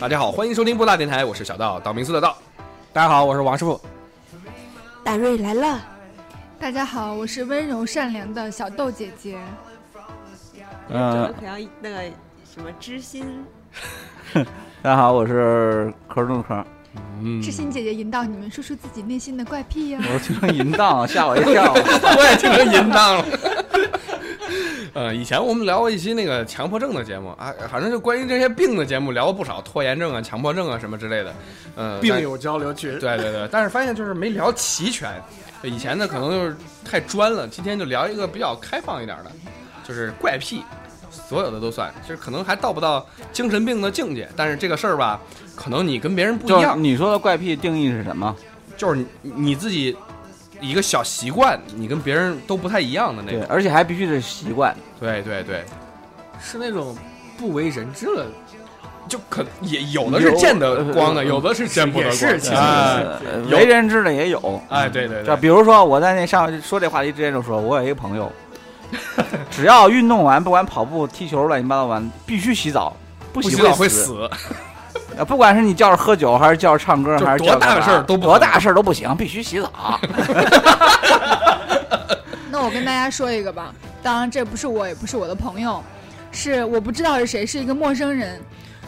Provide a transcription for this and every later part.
大家好，欢迎收听布大电台，我是小道，道明寺的道。大家好，我是王师傅。大瑞来了，大家好，我是温柔善良的小豆姐姐。嗯，可要那个什么知心。大家好，我是壳中壳。嗯，知心姐姐引导你们说出自己内心的怪癖呀。我听成淫荡，吓我一跳。我也听成淫荡了。呃，以前我们聊过一期那个强迫症的节目啊，反正就关于这些病的节目聊过不少，拖延症啊、强迫症啊什么之类的。呃，病友交流群。对对对，但是发现就是没聊齐全。以前呢可能就是太专了，今天就聊一个比较开放一点的，就是怪癖，所有的都算，就是可能还到不到精神病的境界，但是这个事儿吧，可能你跟别人不一样。你说的怪癖定义是什么？就是你你自己。一个小习惯，你跟别人都不太一样的那种，而且还必须得习惯。对对对，是那种不为人知的，就可也有的是见得光的，有的是见不得光的。是，为人知的也有。哎，对对对，比如说我在那上说这话题之前就说，我有一个朋友，只要运动完，不管跑步、踢球、乱七八糟完，必须洗澡，不洗澡会死。啊，不管是你叫着喝酒，还是叫着唱歌，还是多大的事儿都多大事儿都不行，必须洗澡。那我跟大家说一个吧，当然这不是我，也不是我的朋友，是我不知道是谁，是一个陌生人。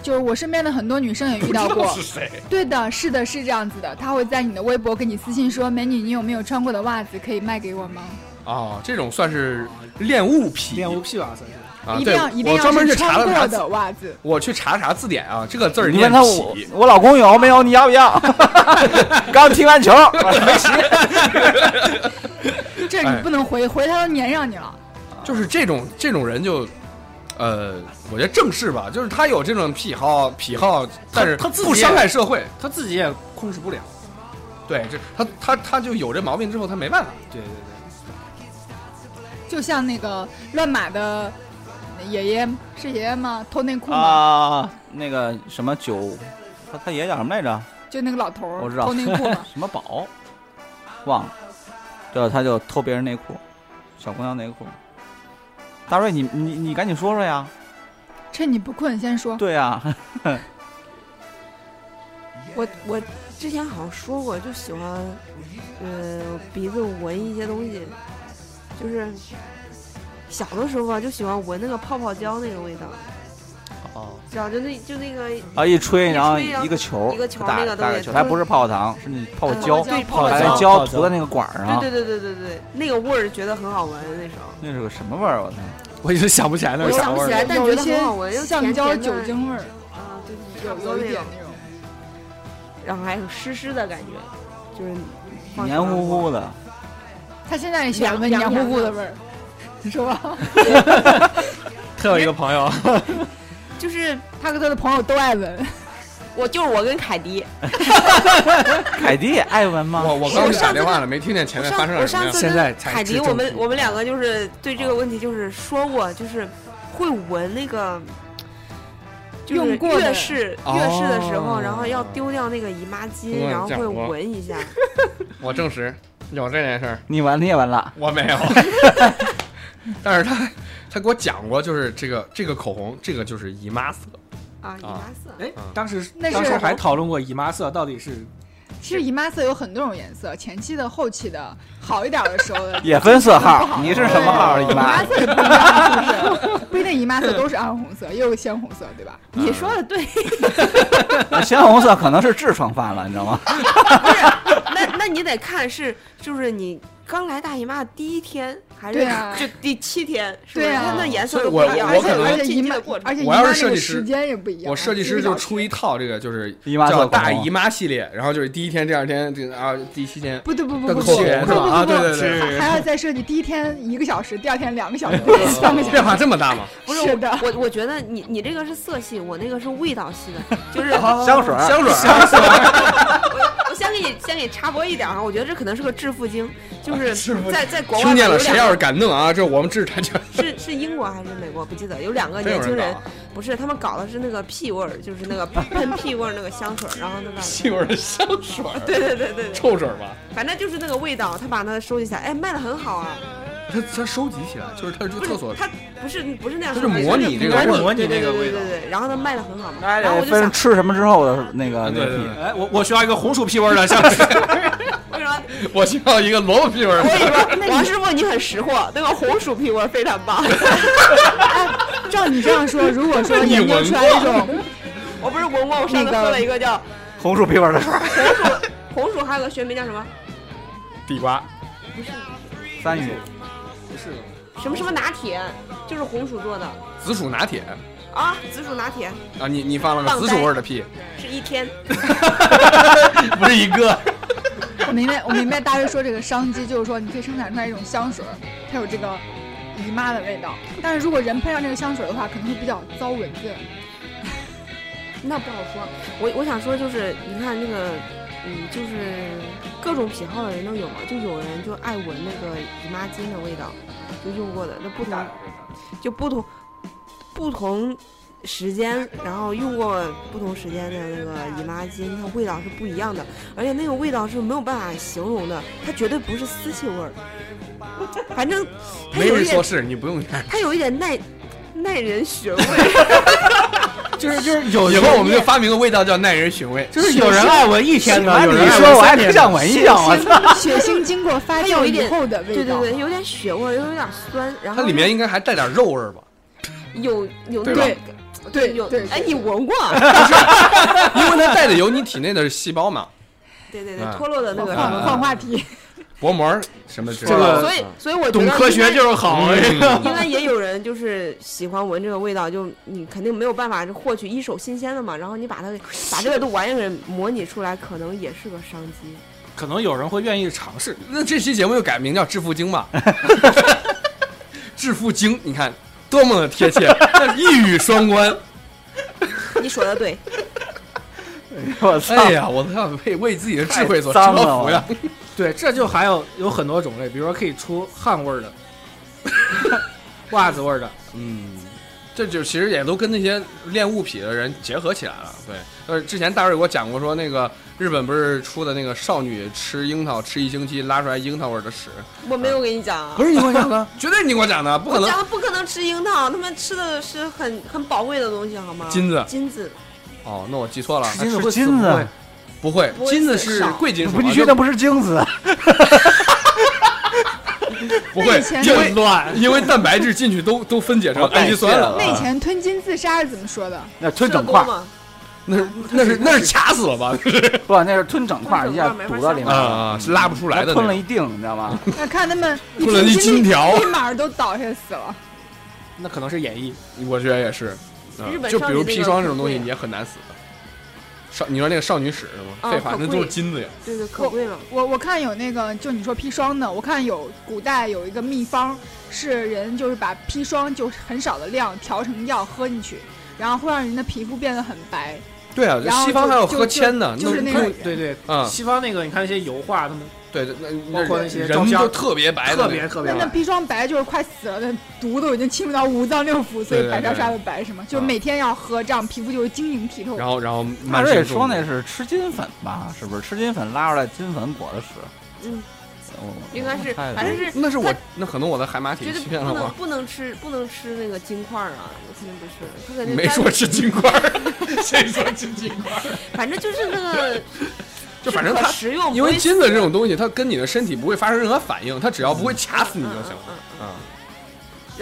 就是我身边的很多女生也遇到过。是谁？对的，是的，是这样子的。他会在你的微博给你私信说：“美女，你有没有穿过的袜子可以卖给我吗？”哦，这种算是恋物癖，恋物癖吧，算是。啊，一定要一定要是穿过的袜子。我去查查字典啊，这个字儿你问他我我老公有没有？你要不要？刚踢完球 没洗。这你不能回回，他都粘上你了。就是这种这种人就，呃，我觉得正式吧，就是他有这种癖好癖好，但是他不伤害社会，他自己也控制不了。对，这他他他就有这毛病之后，他没办法。对对对。就像那个乱码的。爷爷是爷爷吗？偷内裤吗？啊，那个什么九，他他爷爷叫什么来着？就那个老头儿，我知道偷内裤 什么宝，忘了。对，他就偷别人内裤，小姑娘内裤。大瑞，你你你赶紧说说呀！趁你不困，先说。对呀。我我之前好像说过，就喜欢，呃，鼻子闻一些东西，就是。小的时候啊，就喜欢闻那个泡泡胶那个味道。哦，知道就那就那个啊，一吹然后一个球，一个球那个东西，还不是泡泡糖，是那泡泡胶，对，泡泡胶涂在那个管上。对对对对对对，那个味儿觉得很好闻那时候。那是个什么味儿？我操，我已经想不起来那是啥味儿。想不起来，但觉得很好闻，橡胶酒精味儿啊，对对，有有一点那种。然后还有湿湿的感觉，就是黏糊糊的。他现在也喜欢闻黏糊糊的味儿。是吧？特有一个朋友，就是他和他的朋友都爱闻。我就是我跟凯迪，凯迪也爱闻吗？我我刚给打电话了，没听见前面发生了什么。现在凯迪，我们我们两个就是对这个问题就是说过，就是会闻那个，就是月事月事的时候，然后要丢掉那个姨妈巾，然后会闻一下。我证实有这件事儿，你闻你也闻了，我没有。但是他他给我讲过，就是这个这个口红，这个就是姨妈色啊，姨妈色。哎，当时当时还讨论过姨妈色到底是。其实姨妈色有很多种颜色，前期的、后期的，好一点的时候 也分色号。你是什么号？姨妈色不一样，不一定姨妈色都是暗红色，也有鲜红色，对吧？你说的对。鲜红色可能是痔疮犯了，你知道吗？不是，那那你得看是就是你。刚来大姨妈第一天还是就第七天，对啊，那颜色都不一样，而且而且姨妈而且我要是设计师，时间也不一样。我设计师就出一套这个，就是叫大姨妈系列，然后就是第一天、第二天这个啊，第七天不对不不不不不不啊，对对对，还要再设计第一天一个小时，第二天两个小时，三个小时，变化这么大吗？不是的，我我觉得你你这个是色系，我那个是味道系的，就是香水香水香水。我我先给你先给插播一点啊，我觉得这可能是个致富经，就是在在。听见了，谁要是敢弄啊，这我们制产权。是是英国还是美国？不记得，有两个年轻人，不是他们搞的是那个屁味儿，就是那个喷屁味儿那个香水，然后那个屁味儿的香水，对对对对，臭水吧？反正就是那个味道，他把它收集起来，哎，卖的很好啊。他他收集起来，就是他这不是个厕所，他不是不是那样它收集，是模拟这个模拟那个味道对对。对，然后他卖的很好嘛，然后我就想分吃什么之后的那个那个屁啊对对对，哎，我我需要一个红薯屁味儿的香水。我需要一个萝卜屁味儿我跟。你说，王师傅你很识货，那个红薯屁味非常棒。哎照你这样说，如果说你研究闻出来一种，我不是闻过，我上次喝了一个叫红薯屁味的水，红薯，红薯还有个学名叫什么？地瓜，不是。三语不是。什么什么拿铁，就是红薯做的。紫薯拿铁。啊，紫薯拿铁。啊！你你放了个紫薯味儿的屁，是一天。不是一个。我明白，我明白大卫说这个商机，就是说你可以生产出来一种香水儿，它有这个姨妈的味道。但是如果人喷上这个香水的话，可能会比较遭蚊子。那不好说。我我想说就是，你看那个，嗯，就是各种癖好的人都有嘛。就有人就爱闻那个姨妈巾的味道，就用过的，那不同，就不同不同时间，然后用过不同时间的那个姨妈巾，它味道是不一样的，而且那个味道是没有办法形容的，它绝对不是丝气味儿。反正它没有一点，人说是你不用看。它有一点耐耐人寻味。就是就是有以后我们就发明个味道叫耐人寻味。就是有人爱闻一天的，有人说我还闻三天的。特想闻一血下，我操！腥血腥经过发酵以它有一点后的味道。对对对，有点血味，又有点酸，然后它里面应该还带点肉味吧？有有那对有对对哎，你闻过？因为它带的有你体内的细胞嘛，对对对嗯，脱落的那个啊换换话题，薄膜什么之类这的。个所以所以我觉懂科学就是好。嗯应该也有人就是喜欢闻这个味道，就你肯定没有办法获取一手新鲜的嘛，然后你把它把这个都玩意儿给模拟出来，可能也是个商机。可能有人会愿意尝试。那这期节目就改名叫《致富经》吧，致富经，你看多么的贴切，一语双关。你说的对，我操！哎呀，我都要为为自己的智慧所折服呀！对，这就还有有很多种类，比如说可以出汗味儿的，袜子味儿的，嗯，这就其实也都跟那些练物品的人结合起来了。对，呃，之前大瑞给我讲过，说那个日本不是出的那个少女吃樱桃吃一星期拉出来樱桃味儿的屎，我没有跟你讲啊。不是你给我讲的，绝对你给我讲的，不可能讲的不可能吃樱桃，他们吃的是很很宝贵的东西，好吗？金子金子，哦，那我记错了，吃金子会金子不会不会不，会金子是贵金属，不，你就确定不是精子？不会那以，前因为乱。因为蛋白质进去都都分解成哦氨基酸了，那以前吞金自杀是怎么说的？那吞射整块儿，钩嘛，那是 那是那是卡死了吧？不，那是吞整块儿，一下堵到里面啊，啊，是拉不出来的。吞了一锭，你知道吗？那看他们一吞了一金条立马都倒下死了。那可能是演绎。我觉得也是，嗯日本就比如砒少女那个霜这种东西，你也很难死的。少，你说那个少女史是吗？啊废话，那都是金子呀。对对，可贵了。我我看有那个，就你说砒霜的，我看有古代有一个秘方，是人就是把砒霜就很少的量调成药喝进去，然后会让人的皮肤变得很白。对啊，西方还有喝铅的，就是那个对对，嗯，西方那个你看那些油画，他们对对，那包括那些照人片就特别白特别特别白。那砒霜白就是快死了，那毒都已经侵入到五脏六腑，所以白沙沙的白是吗？就每天要喝，这样皮肤就会晶莹剔透。然后然后大慢瑞说那是吃金粉吧？是不是吃金粉拉出来金粉裹的屎？嗯，哦应该是，反正是那是我那可能我的海马体绝对欺骗了我，不能不能吃不能吃那个金块儿啊，肯定不是，他肯定没说吃金块儿，谁说吃金块儿？反正就是那个，就反正它食用，因为金子这种东西，它跟你的身体不会发生任何反应，它只要不会卡死你就嗯行了。嗯嗯嗯啊，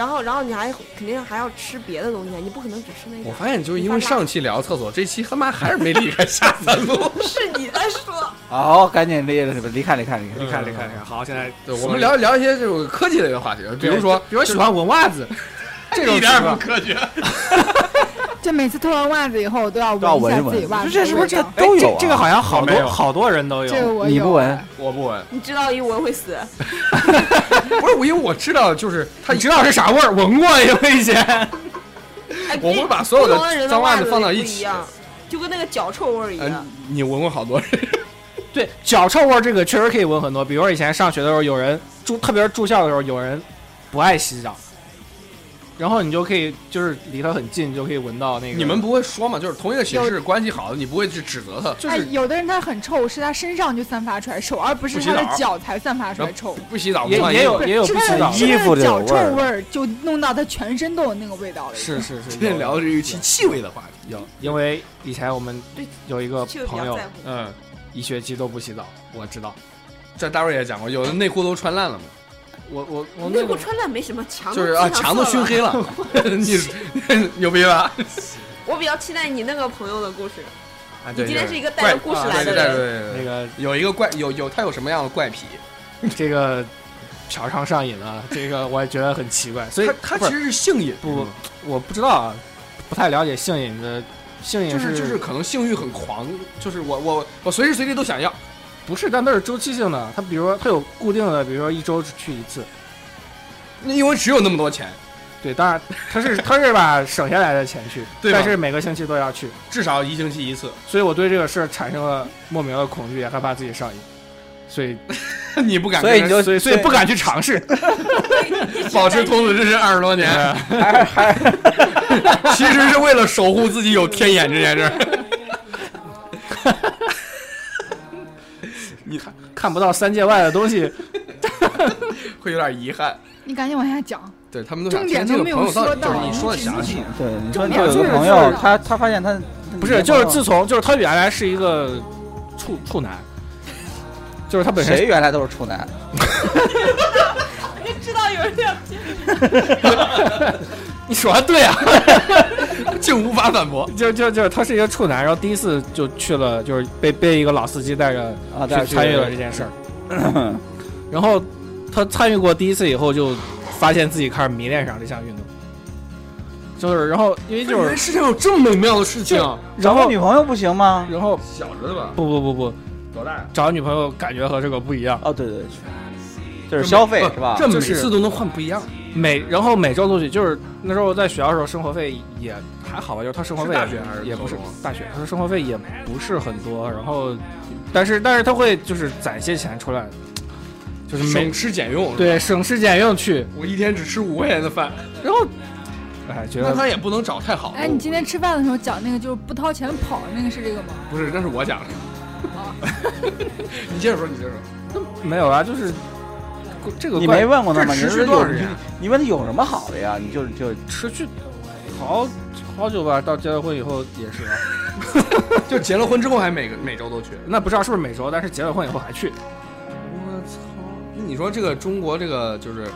然后然后你还肯定还要吃别的东西，你不可能只吃那个。我发现就是因为上期聊厕所，这期他妈还是没离开下三路。是你在说，好，赶紧离离开离开离开。你看，你看，你看，好，现在对，我们聊聊一些这种科技类的话题，比如说，比如喜欢闻袜子，这种一点也不科学。就每次脱完袜子以后都要都要闻一下自己袜子这是不是这都有这这个好像好多好多人都有。这个我有你不闻哎我不闻，你知道一闻会死，不是我，因为我知道，就是 他你知道是啥味儿？闻过有以前。哎，我会把所有的脏袜子子放到一起就跟那个脚臭味儿一样嗯。，你闻过好多人，对，脚臭味儿这个确实可以闻很多。比如说以前上学的时候，有人住，特别是住校的时候，有人不爱洗澡，然后你就可以就是离他很近，就可以闻到那个。你们不会说嘛？就是同一个寝室关系好的，你不会去指责他，就哎，是有的人他很臭，是他身上就散发出来臭，而不是他的脚才散发出来臭。不洗澡也也有也有不洗澡衣服的脚臭味儿，就弄到他全身都有那个味道了。是是是，今天 聊的是一期气味的话题。有，因为以前我们对有一个朋友。嗯，一学期都不洗澡，我知道。这大卫也讲过，有的内裤都穿烂了嘛，我我我内那个裤穿烂没什么墙，就是啊，墙都熏黑。了，你 牛逼吧？我比较期待你那个朋友的故事。啊，对，你今天对是一个带着故事怪来的人，对对对对那个有一个怪有有他有什么样的怪癖？这个嫖娼上瘾了，这个我也觉得很奇怪，所以他他其实是性瘾，不我不知道啊，不太了解性瘾的性瘾就是就是可能性欲很狂，就是我我我随时随地都想要。不是，但都是周期性的。他比如说他有固定的，比如说一周只去一次。那因为只有那么多钱，对，当然他是他是把省下来的钱去，对但是每个星期都要去，至少一星期一次。所以我对这个事儿产生了莫名的恐惧，也害怕自己上瘾，所以 你不敢，所以你就所以所以不敢去尝试。保持童子之身二十多年，还还其实是为了守护自己有天眼这件事儿。看看不到三界外的东西，会有点遗憾。你赶紧往下讲。对他们都想重点听这个都没有朋友到底说到就是你说的详细。对你说就有个朋，友他他发现他不是就是自从就是他原来是一个处处男，就是他本身谁原来都是处男，就知道有人这样讲。你说的对啊，竟无法反驳。就就就他是一个处男，然后第一次就去了，就是被被一个老司机带着啊，对去参与了这件事儿。然后他参与过第一次以后，就发现自己开始迷恋上这项运动。就是，然后因为就是，世界上有这么美妙的事情。然后找女朋友不行吗？然后小着的吧？不不不不，多大呀？找女朋友感觉和这个不一样。哦，对对对，就是消费是吧？这每次都能换不一样。每然后每周都去，就是那时候在学校的时候，生活费也还好吧，就是他生活费是大学还是也不是大学，他的生活费也不是很多，然后但是但是他会就是攒些钱出来，就是省吃俭用。，对省吃俭用去，我一天只吃五块钱的饭，然后哎觉那得他也不能找太好的。哎，你今天吃饭的时候讲那个就是不掏钱跑那个是这个吗？不是，那是我讲的。你接着说，你接着说。没有啊，就是这个怪你没问过他吗？你这持续多长时间你问他有什么好的呀？你就就持续好好久吧，到结了婚以后也是啊，就结了婚之后还每个每周都去。那不知道是不是每周，但是结了婚以后还去。我操！那你说这个中国这个就是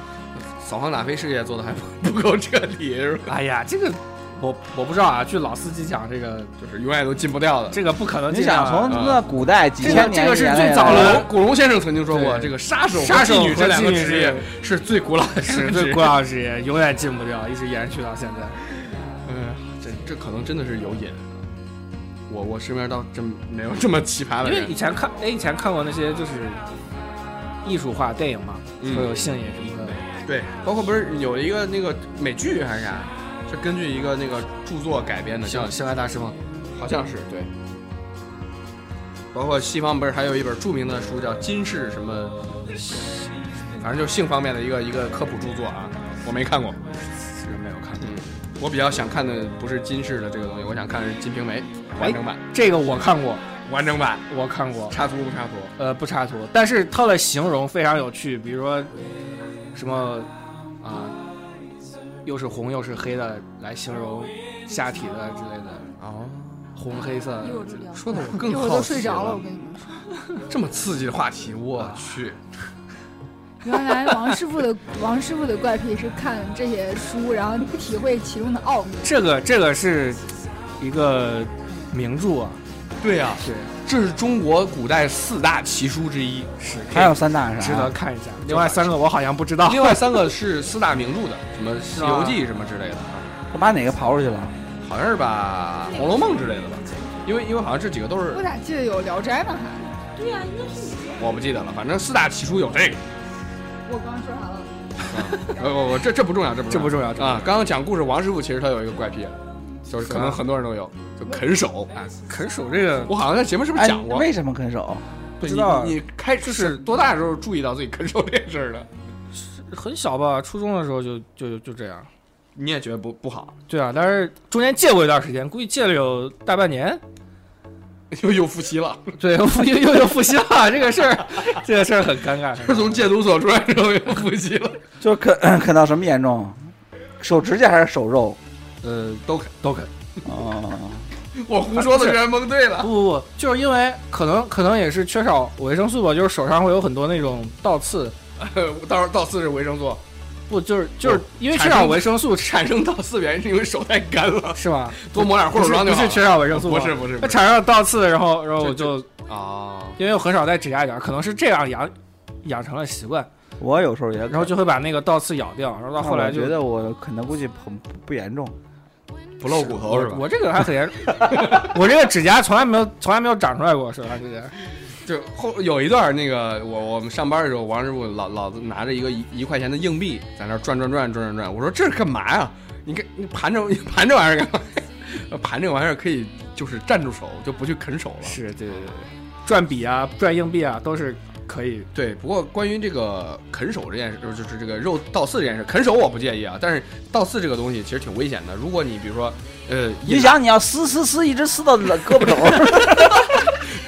扫黄打非事业做的还不 不够彻底是吧？哎呀，这个我我不知道啊，据老司机讲，这个就是永远都禁不掉的。这个不可能你。想从那古代几这个千年这个是最早的古的龙古龙先生曾经说过，对这个杀手杀手女这两个妓女职业是最古老的 职业是最古。老的职业，永远禁不掉，一直延续到现在。嗯，这这可能真的是有瘾。我我身边倒真没有这么奇葩的人因为以。前看，哎，以前看过那些就是艺术化电影嘛，嗯会有性瘾什么的。对，包括不是有一个那个美剧还是啥，是根据一个那个著作改编的，像性性爱大师吗？好像是对。包括西方不是还有一本著名的书叫《金氏什么》，反正就是性方面的一个一个科普著作啊，我没看过。是没有看过。嗯，我比较想看的不是金氏的这个东西，我想看的是《金瓶梅》完整版。这个我看过，完整版我看过，插图不插图？呃，不插图，但是它的形容非常有趣，比如说什么啊，又是红又是黑的来形容下体的之类的，哦，红黑色。说的我更一会儿都好奇睡着了，我。跟你们说。这么刺激的话题，我去，原来王师傅的 王师傅的怪癖是看这些书，然后体会其中的奥秘。这个这个是一个名著啊，对呀、对，这是中国古代四大奇书之一，是还有三大是值啥？得看一下。另外三个我好像不知道。另外三个是四大名著的，什么《西游记》什么之类的，我把哪个刨出去了？好像是把《红楼梦》之类的吧，因为因为好像这几个都是我咋记得有《聊斋》呢？还对呀、应该是你。我不记得了，反正四大奇书有这个。我刚刚说啥了？呃，我我这这不重要，这不这不重要，啊。刚刚讲故事，王师傅其实他有一个怪癖，就是可能很多人都有，就啃手。啊，啃手这个我好像在节目是不是哎讲过？为什么啃手？不知道你你开就是多大的时候注意到自己啃手 这件事儿的？很小吧，初中的时候就就就这样。你也觉得不不好，对啊，但是中间戒过一段时间，估计戒了有大半年，又又复吸了。对，又复又又又复吸了，这个事儿，这个事儿很尴尬。是从戒毒所出来之后又复吸了，就是啃 啃到什么严重？手指甲还是手肉？呃，都肯。都肯。哦，我胡说的居然蒙对了。不不不，就是因为可能可能也是缺少维生素吧，就是手上会有很多那种倒刺，到时候倒刺是维生素，不就是就是因为缺少维生素产生倒刺原因是因为手太干了，是吗？多抹点护手霜就好。不是缺少维生素，不是不是它产生了倒刺，然后然后我就啊，因为我很少戴指甲剪，可能是这样养养成了习惯，我有时候也，然后就会把那个倒刺咬掉，然后到后来就觉得我可能估计不不不严重。不露骨头是吧？我这个还很严，我这个指甲从来没有从来没有长出来过，手上指甲。就后有一段那个我我们上班的时候，王师傅老老子拿着一个一一块钱的硬币在那转转转转转转，我说这是干嘛呀？你看你盘着你 盘这玩意儿干嘛？盘这玩意儿可以就是站住手，就不去啃手了。是对对对，转笔啊，转硬币啊，都是可以。对，不过关于这个啃手这件事，就是这个肉倒刺这件事，啃手我不介意啊，但是倒刺这个东西其实挺危险的。如果你比如说，呃，你想你要撕撕撕，一直撕到胳膊肘儿，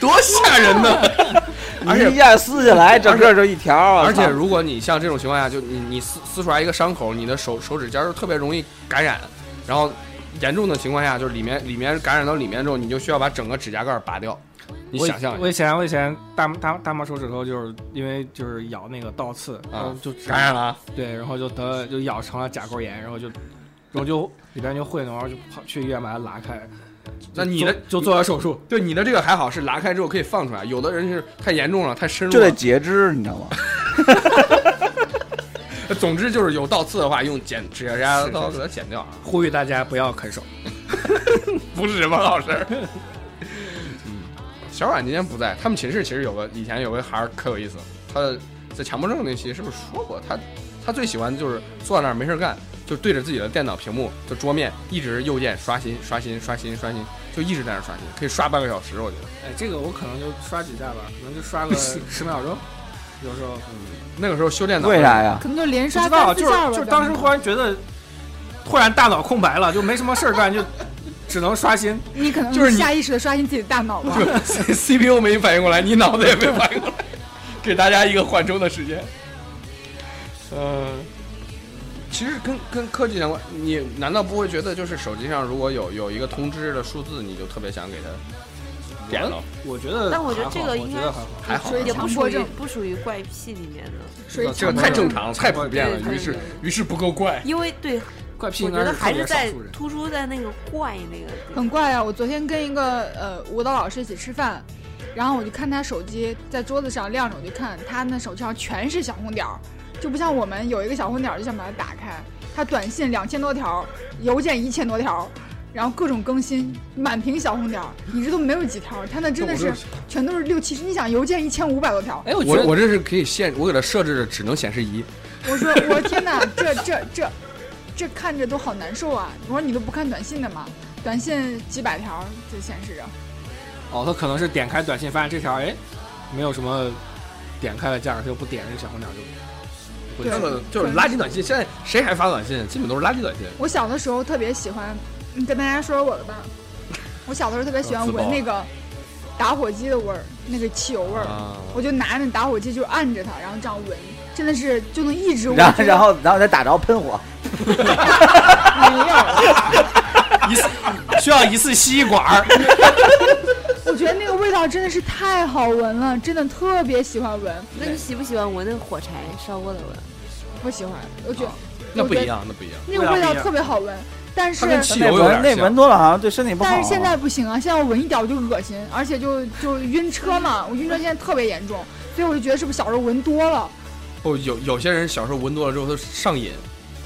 多吓人呢！而且一下撕下来，整个就一条儿。而且如果你像这种情况下，就你你撕撕出来一个伤口，你的手手指尖儿特别容易感染，然后严重的情况下，就是里面里面感染到里面之后，你就需要把整个指甲盖儿拔掉。你我想象一我以前我以前大大大拇手指头就是因为就是咬那个倒刺，然后就，感染了啊，对，然后就得就咬成了甲沟炎，然后就然后就里边就会脓，然后就跑去医院把它拉开。那你的就就做了手术，对你的这个还好，是拉开之后可以放出来，有的人是太严重了，太深入就得。截肢，你知道吗？总之就是有倒刺的话，用剪指甲刀给它剪掉啊，呼吁大家不要啃手。不是什么好事小阮今天不在，他们寝室其实有个以前有个孩儿可有意思，他在强迫症那期是不是说过？他他最喜欢的就是坐在那儿没事干，就对着自己的电脑屏幕，就桌面一直右键刷新刷新刷新刷新，就一直在那儿刷新，可以刷半个小时，我觉得。哎，这个我可能就刷几下吧，可能就刷个 十秒钟，有时候。那个时候修电脑为啥呀？可能就连刷不知道，就是三四下吧。就是当时忽然觉得，突然大脑空白了，就没什么事儿干，就只能刷新。你可能就是下意识的刷新自己的大脑吧。CPU 没反应过来，你脑子也没反应过来，给大家一个缓冲的时间。呃，其实跟跟科技相关，你难道不会觉得就是手机上如果有有一个通知的数字，你就特别想给它点了？我觉得，但我觉得这个应该还好。还好也不属于不属于怪癖里面的，所以这个太正常了，太普遍了，于是于是不够怪。因为对，怪癖应我觉得还是在。突出在那个怪那个。很怪啊！我昨天跟一个呃舞蹈老师一起吃饭，然后我就看他手机在桌子上亮着，我就看他那手机上全是小红点儿，就不像我们有一个小红点儿就想把它打开。他短信两千多条，邮件一千多条，然后各种更新，满屏小红点儿，你这都没有几条，他那真的是全都是六七十。你想邮件一千五百多条，哎，我觉得我我这是可以限，我给他设置的只能显示一。我说我天哪，这这这这看着都好难受啊！我说你都不看短信的吗？短信几百条就显示着。哦，他可能是点开短信，发现这条哎没有什么点开的价，他就不点这个小红点就不对那个就是垃圾短信，现在谁还发短信？基本都是垃圾短信。我小的时候特别喜欢，你跟大家说说我的吧。我小的时候特别喜欢闻那个打火机的味儿，那个汽油味儿，啊，我就拿那打火机就按着它，然后这样闻，真的是就能一直闻。然后然后然后再打着喷火，没有，一次需要一次吸一管儿。我觉得那个味道真的是太好闻了，真的特别喜欢闻。那你喜不喜欢闻那个火柴烧过的闻？不喜欢，我觉得那不一样，那不一样。那个味道特别好闻，但是那闻多了好像对身体不好。但是现在不行啊，现在我闻一点我就恶心，而且就就晕车嘛，我晕车现在特别严重，所以我就觉得是不是小时候闻多了？哦，有有些人小时候闻多了之后，他上瘾，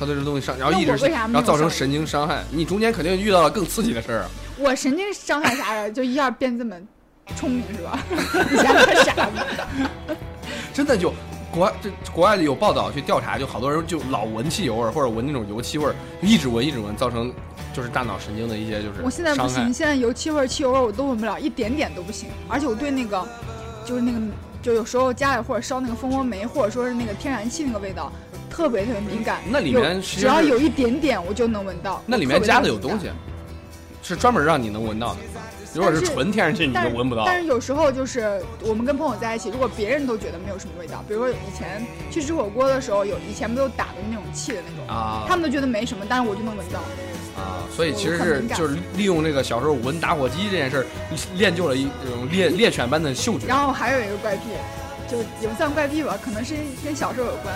他对这东西上，然后一直然后造成神经伤害。你中间肯定遇到了更刺激的事儿啊。我神经伤害啥呀，就一下变这么聪明是吧？以前可傻子。真的就国外这国外有报道去调查，就好多人就老闻汽油味儿或者闻那种油漆味儿，就一直闻一直闻，造成就是大脑神经的一些就是我现在不行，现在油漆味儿、汽油味儿我都闻不了，一点点都不行。而且我对那个，就是那个，就有时候家里或者烧那个蜂窝煤，或者说是那个天然气那个味道，特别特别敏感。那里面只要有一点点，我就能闻到。那里面加的有东西，是专门让你能闻到的。如果是纯天然气，你就闻不到。但是有时候就是我们跟朋友在一起，如果别人都觉得没有什么味道，比如说以前去吃火锅的时候，有以前不都打的那种气的那种，啊他们都觉得没什么，但是我就能闻到。啊，所以其实是就是利用这个小时候闻打火机这件事儿，练就了一种猎猎犬般的嗅觉。然后还有一个怪癖，就也不算怪癖吧，可能是跟小时候有关。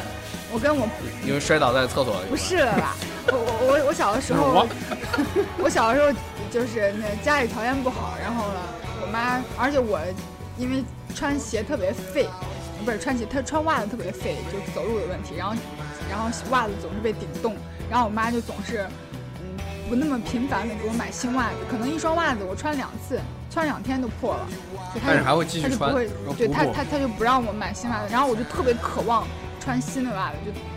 我跟我因为摔倒在厕所里。不是了吧？我我我我小的时候，我小的 时候就是那家里条件不好，然后呢，我妈，而且我因为穿鞋特别费，不是穿鞋，她穿袜子特别费，就走路有问题，然后然后袜子总是被顶洞，然后我妈就总是嗯不那么频繁的给我买新袜子，可能一双袜子我穿两次，穿两天都破了，就她就但是还会继续穿，他就不会，对补补他他他就不让我买新袜子，然后我就特别渴望穿新的袜子，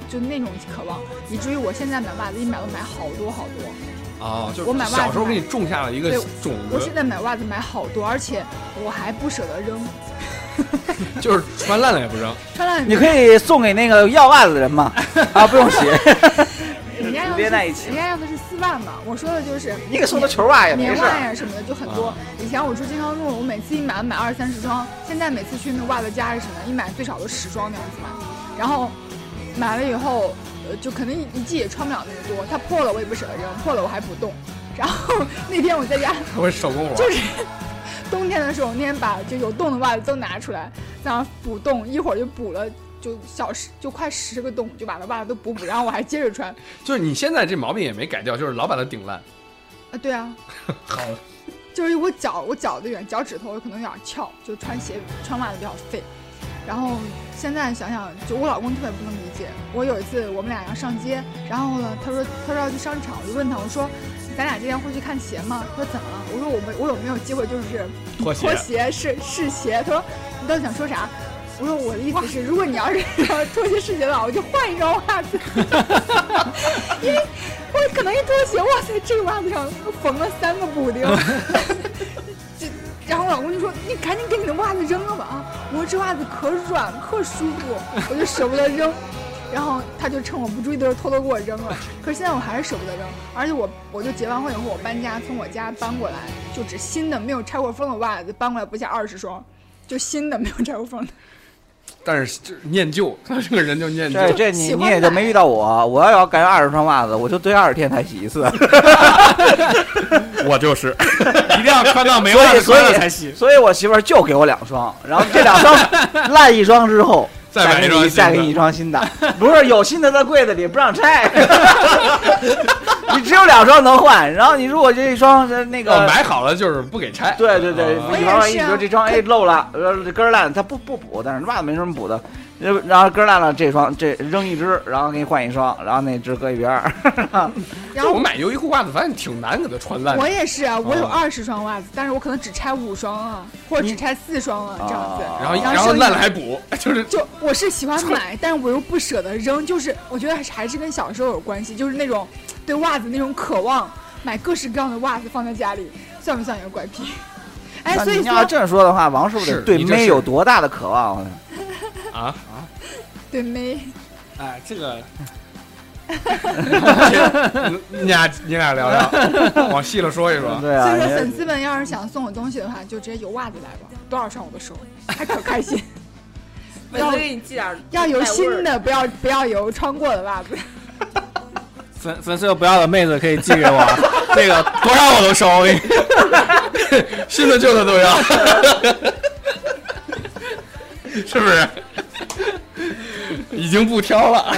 就就那种渴望，以至于我现在买袜子一买都买好多好多。啊，就是我买袜子小时候给你种下了一个种子我现，在买袜子买好多，而且我还不舍得扔，就是穿烂了也不扔。穿烂你可以送给那个要袜子的人嘛，啊，不用洗，人家要的是连在一起人家要的是丝袜嘛，我说的就是你给送个球袜呀棉。袜呀什么的就很多啊。以前我住金康路，我每次一买买二三十双，现在每次去那袜子家是什么，一买最少都十双那样子买，然后买了以后，呃，就可能一一季也穿不了那么多，它破了我也不舍得扔，破了我还补洞。然后那天我在家 我是手工活，就是冬天的时候，那天把就有洞的袜子都拿出来，在那补洞，一会儿就补了。就小十就快十个洞，就把那袜子都补补，然后我还接着穿。就是你现在这毛病也没改掉，就是老把它顶烂。啊，对啊，好，就是我脚我脚的远，脚趾头可能有点翘，就穿鞋穿袜子比较废。然后现在想想，就我老公特别不能理解。我有一次我们俩要上街，然后呢，他说他说要去商场，我就问他，我说咱俩今天会去看鞋吗？他说怎么了？我说我们我有没有机会就是拖鞋脱鞋试试鞋？他说你到底想说啥？我说我的意思是，如果你要是 要脱鞋试鞋的话，我就换一双袜子，因为我可能一脱鞋，哇塞，这个袜子上缝了三个补丁。这然后我老公就说：“你赶紧给你的袜子扔了吧啊！”我说：“这袜子可软可舒服，我就舍不得扔。”然后他就趁我不注意的时候偷偷给我扔了。可是现在我还是舍不得扔，而且我我就结完婚以后我搬家，从我家搬过来，就只新的没有拆过封的袜子搬过来不下二十双，就新的没有拆过封的。但是就是念旧，他 这个人就念旧。这这你你也就没遇到我，我要要改二十双袜子，我就堆二十天才洗一次。我就是，一定要穿到没所袜子才洗。所以我媳妇儿就给我两双，然后这两双烂一双之后，再买一双新的。给你再给你一双新的，不是有新的在柜子里不让拆，你只有两双能换，然后你如果这一双是那呃个。买好了就是不给拆。对对对，以防万一，是啊。比如这双哎漏了，呃根儿烂，它不不补，但是袜子没什么补的，呃然后根儿烂了，这双这扔一只，然后给你换一双，然后那只搁一边儿。然后我买优衣库袜子，发现挺难给它穿烂的。我也是啊，我有哦二十双袜子，但是我可能只拆五双啊，或者只拆四双啊，这样子。啊然后然后烂了还补，就是就我是喜欢买，但是我又不舍得扔，就是我觉得还是还是跟小时候有关系，就是那种对袜子那种渴望，买各式各样的袜子放在家里，算不算一个怪癖？哎，所以那你要这么说的话，王师傅是得对你这是妹有多大的渴望啊？啊，对妹，哎，这个你 你俩你俩聊聊，往细了说一说。对啊，所以说粉丝们要是想送我东西的话，就直接邮袜子来吧，多少双我都收，还可开心。粉丝给你寄点要邮带味儿新的，不要不要邮穿过的袜子。粉粉丝有不要的妹子可以寄给我，这个多少我都收。我给你新的旧的都要，是不是？已经不挑了。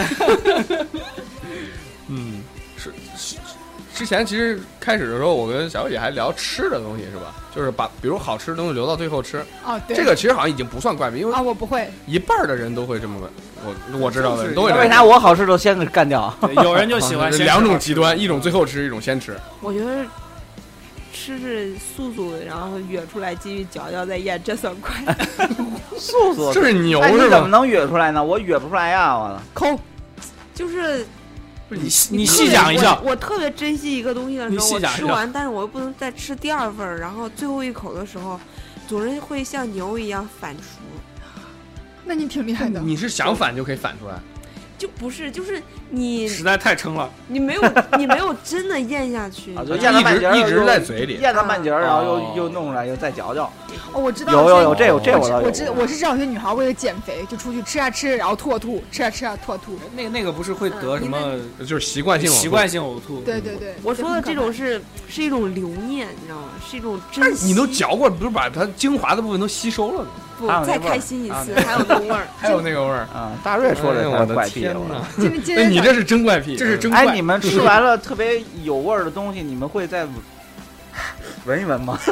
前其实开始的时候，我跟小姐还聊吃的东西，是吧？就是把比如好吃的东西留到最后吃，哦，对，这个其实好像已经不算怪病，因为啊，我不会，一半的人都会这么问。我我知道的都会为啥我好吃都先给干掉？有人就喜欢 两种极端，一种最后吃，一种先吃。我觉得吃是素素，然后哕出来继续嚼嚼再咽，这算快。素素这是牛哎，你是吧？怎么能哕出来呢？我哕不出来呀！我抠，就是不是你你你细讲一下我，我特别珍惜一个东西的时候，我你细讲吃完，但是我又不能再吃第二份儿，然后最后一口的时候，总是会像牛一样反刍。那你挺厉害的。你是想反就可以反出来。就不是，就是你实在太撑了。你没有 你没有真的咽下去啊，就咽到半截一直在嘴里咽到半截儿，然后哦又又弄出来，又再嚼嚼。哦，我知道有有有，这这有这我知我倒有。我知我是知道有些女孩为了减肥就出去吃啊吃，然后吐啊吐，吃啊吃啊吐啊吐。那个那个不是会得嗯什么就是习惯性呕吐习惯性呕吐？对对对，我说的这种是是是一种留念，你知道吗？是一种珍你都嚼过，不是把它精华的部分都吸收了吗？不再开心一啊次，还有那味儿。还有那个味儿。啊，大瑞说这哎呦我的怪癖天我哪！今今那天你这是真怪癖，这是真哎，怪你们吃完了特别有味儿的东西，你们会再闻一闻吗？我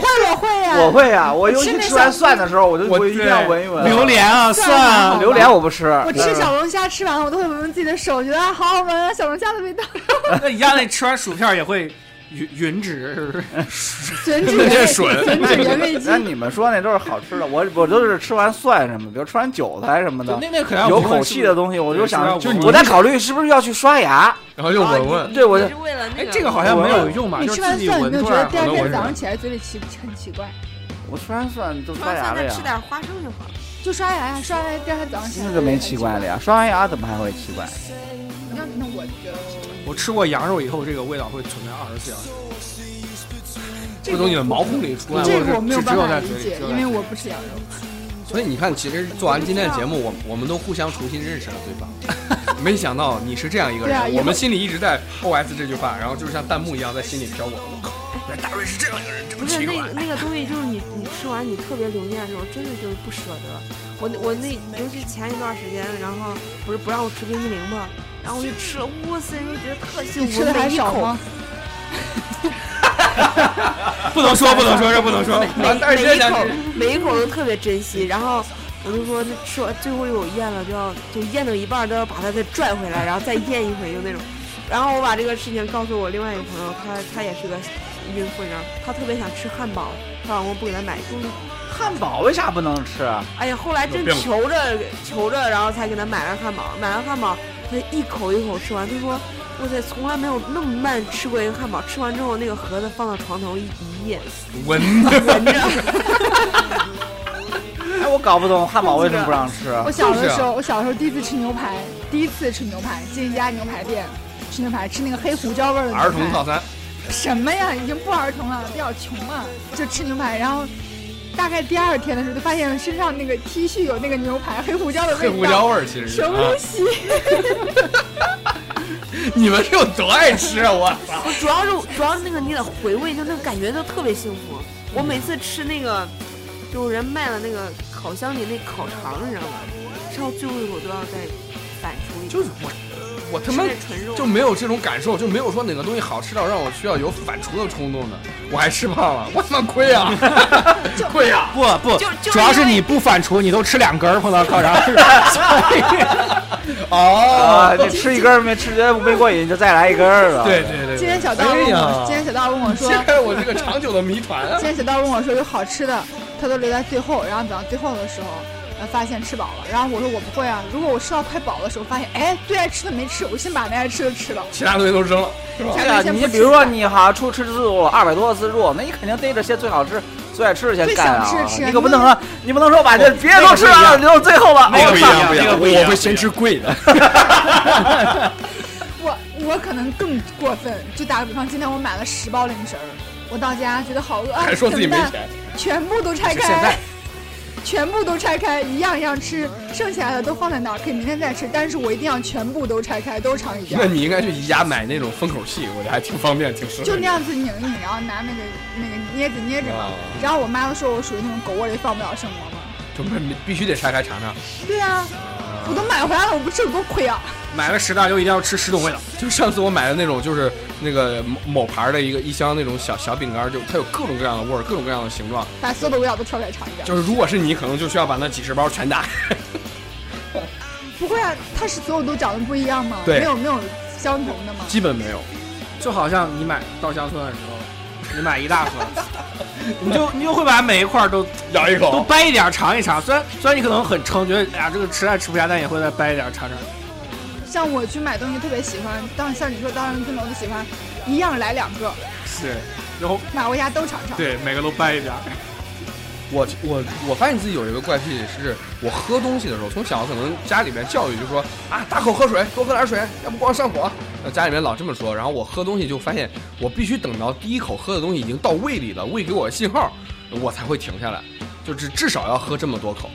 会我会呀，我会呀，我尤其吃完蒜的时候，我就我会一定要闻一闻。榴莲啊，蒜啊，榴莲我不吃，我吃小龙虾吃完了，我都会闻闻自己的手，觉得啊好好闻啊，小龙虾的味道。那一样，那吃完薯片也会吮吮指，是不是？吮指那。你们说那都是好吃的，我我都是吃完蒜什么，比如吃完韭菜什么的，那那可能有口气的东西，我就想，我在考虑是不是要去刷牙。然后又闻闻。对我你是为了那哎个，，这个好像没有用吧？你吃完蒜，你没有闻出来觉得第二天早上起来嘴里奇很奇怪？我吃完蒜都刷牙了呀吃，点花生就好了。就刷牙呀，刷牙第二天早上起来那个没奇怪的呀，刷完牙怎么还会奇怪？那那我觉得我吃过羊肉以后，这个味道会存在二十四小时。这东西的毛孔里出来了。这个我没有办只有在法理解因为我不吃羊肉。所以你看，其实做完今天的节目，我我们都互相重新认识了对方。没想到你是这样一个人，啊我们心里一直在 OS 这句话，然后就是像弹幕一样在心里飘过。我靠，原来大瑞是这样一个人，真不是奇怪那。那个东西，就是你你吃完你特别留念的时候，真的就是不舍得。我那我那尤其前一段时间，然后不是不让我吃冰淇淋嘛，然后我就吃了，哇塞，就觉得特幸福。吃的还每一口少吗？不能说，不能说，这不能说。每每一口每一口都特别珍惜，然后我就说，那吃完最后有咽了，就要就咽到一半都要把它再拽回来，然后再咽一回，就那种。然后我把这个事情告诉我另外一个朋友，他他也是个孕妇，你知道，他特别想吃汉堡，她老公不给她买，终于，汉堡为啥不能吃啊？哎呀，后来真求着求着，然后才给她买了汉堡，买了汉堡，她一口一口吃完，他说。哇塞，从来没有那么慢吃过一个汉堡。吃完之后，那个盒子放到床头一一夜，闻闻着。哎，我搞不懂汉堡为什么不让吃。我小的时候，我小的时候第一次吃牛排，第一次吃牛排，进一家牛排店吃牛排，吃那个黑胡椒味儿的。儿童套餐，什么呀？已经不儿童了，比较穷了，就吃牛排。然后大概第二天的时候，就发现身上那个 T 恤有那个牛排黑胡椒的味道。黑胡椒味儿其实是什么啊东。西？你们是有多爱吃啊！我操！我主要是主要是那个你得回味，就那个感觉就特别幸福。我每次吃那个，就人卖了那个烤箱里那烤肠，你知道吗？吃到最后一口都要再反刍一口。就是我，我他妈就没有这种感受，就没有说哪个东西好吃到让我需要有反刍的冲动的。我还吃胖了，我他妈亏啊！亏啊！不不主要是你不反刍，你都吃两根儿碰到烤肠，哦啊，，你吃一根没吃觉得没过瘾，就再来一根儿了。对对对。今天小道今天小道问我说，揭开我这个长久的谜团啊今！天小道问我说有好吃的，他都留在最后，然后等到最后的时候，呃，发现吃饱了。然后我说我不会啊，如果我吃到快饱的时候，发现哎最爱吃的没吃，我先把那爱吃的吃了。其他东西都扔了，是吧？你比如说你好出吃自助二百多个自助，那你肯定逮着些最好吃、最爱吃的先干啊想吃的吃！你可不能说，你不能说把这别的都吃完了，留到最后吧。那个不一样，不一样，那个不一样我会先吃贵的。我我可能更过分，就打个比方，今天我买了十包零食儿，我到家觉得好饿，啊还说自己没怎么办钱，全部都拆开现在开，全部都拆开，一样一样吃，剩下的都放在那儿，可以明天再吃。但是我一定要全部都拆开，都尝一遍那。你应该去宜家买那种封口器，我觉得还挺方便，挺适合。就那样子拧一拧，然后拿那个那个镊子捏着。然后我妈都说我属于那种狗窝里放不了生馍嘛。就必须得拆开尝尝。对啊，我都买回来了，我不吃有多亏啊！买了十袋就一定要吃十种味道。就上次我买的那种，就是那个某某牌的一个一箱那种小小饼干，就它有各种各样的味儿，各种各样的形状。把所有的味道都挑出来尝一遍。就是如果是你，可能就需要把那几十包全打开。不会啊，它是所有都长得不一样吗？对没有没有相同的吗？基本没有。就好像你买稻香村的时候，你买一大盒，你就你就会把每一块都都咬一口，都掰一点尝一尝。虽然虽然你可能很撑，觉得哎呀这个实在吃不下，但也会再掰一点尝尝。像我去买东西特别喜欢，当像你说当然村我就喜欢一样来两个，是，然后买回家都尝尝。对每个都掰一点。我我我发现自己有一个怪癖，是我喝东西的时候，从小可能家里面教育就说啊，大口喝水，多喝点水，要不光上火。那家里面老这么说，然后我喝东西就发现，我必须等到第一口喝的东西已经到胃里了，胃给我信号，我才会停下来，就至至少要喝这么多口，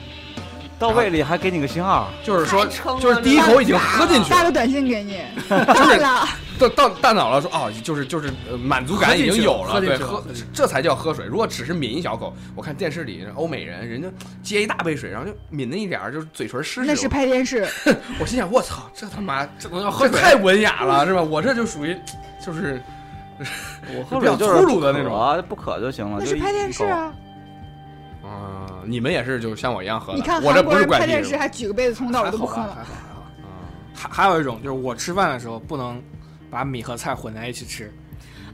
到胃里还给你个信号，就是说就是第一口已经喝进去了，发个短信给你，就是了，到到大脑了说哦，就是就是呃满足感已经有了，对，喝这才叫喝水。如果只是抿一小口，我看电视里欧美人人家接一大杯水，然后就抿那一点儿，就是嘴唇湿那是。拍电视，我心想，我操，这他妈这能叫喝太文雅了，是吧？我这就属于就是我喝比较水就是粗鲁的那种不渴不渴就行了。那就是拍电视。啊。啊、你们也是就像我一样喝的，你看我这不是拍电视。还举个杯子冲到我都不喝了还好还。好还好。还还有一种就是我吃饭的时候不能把米和菜混在一起吃，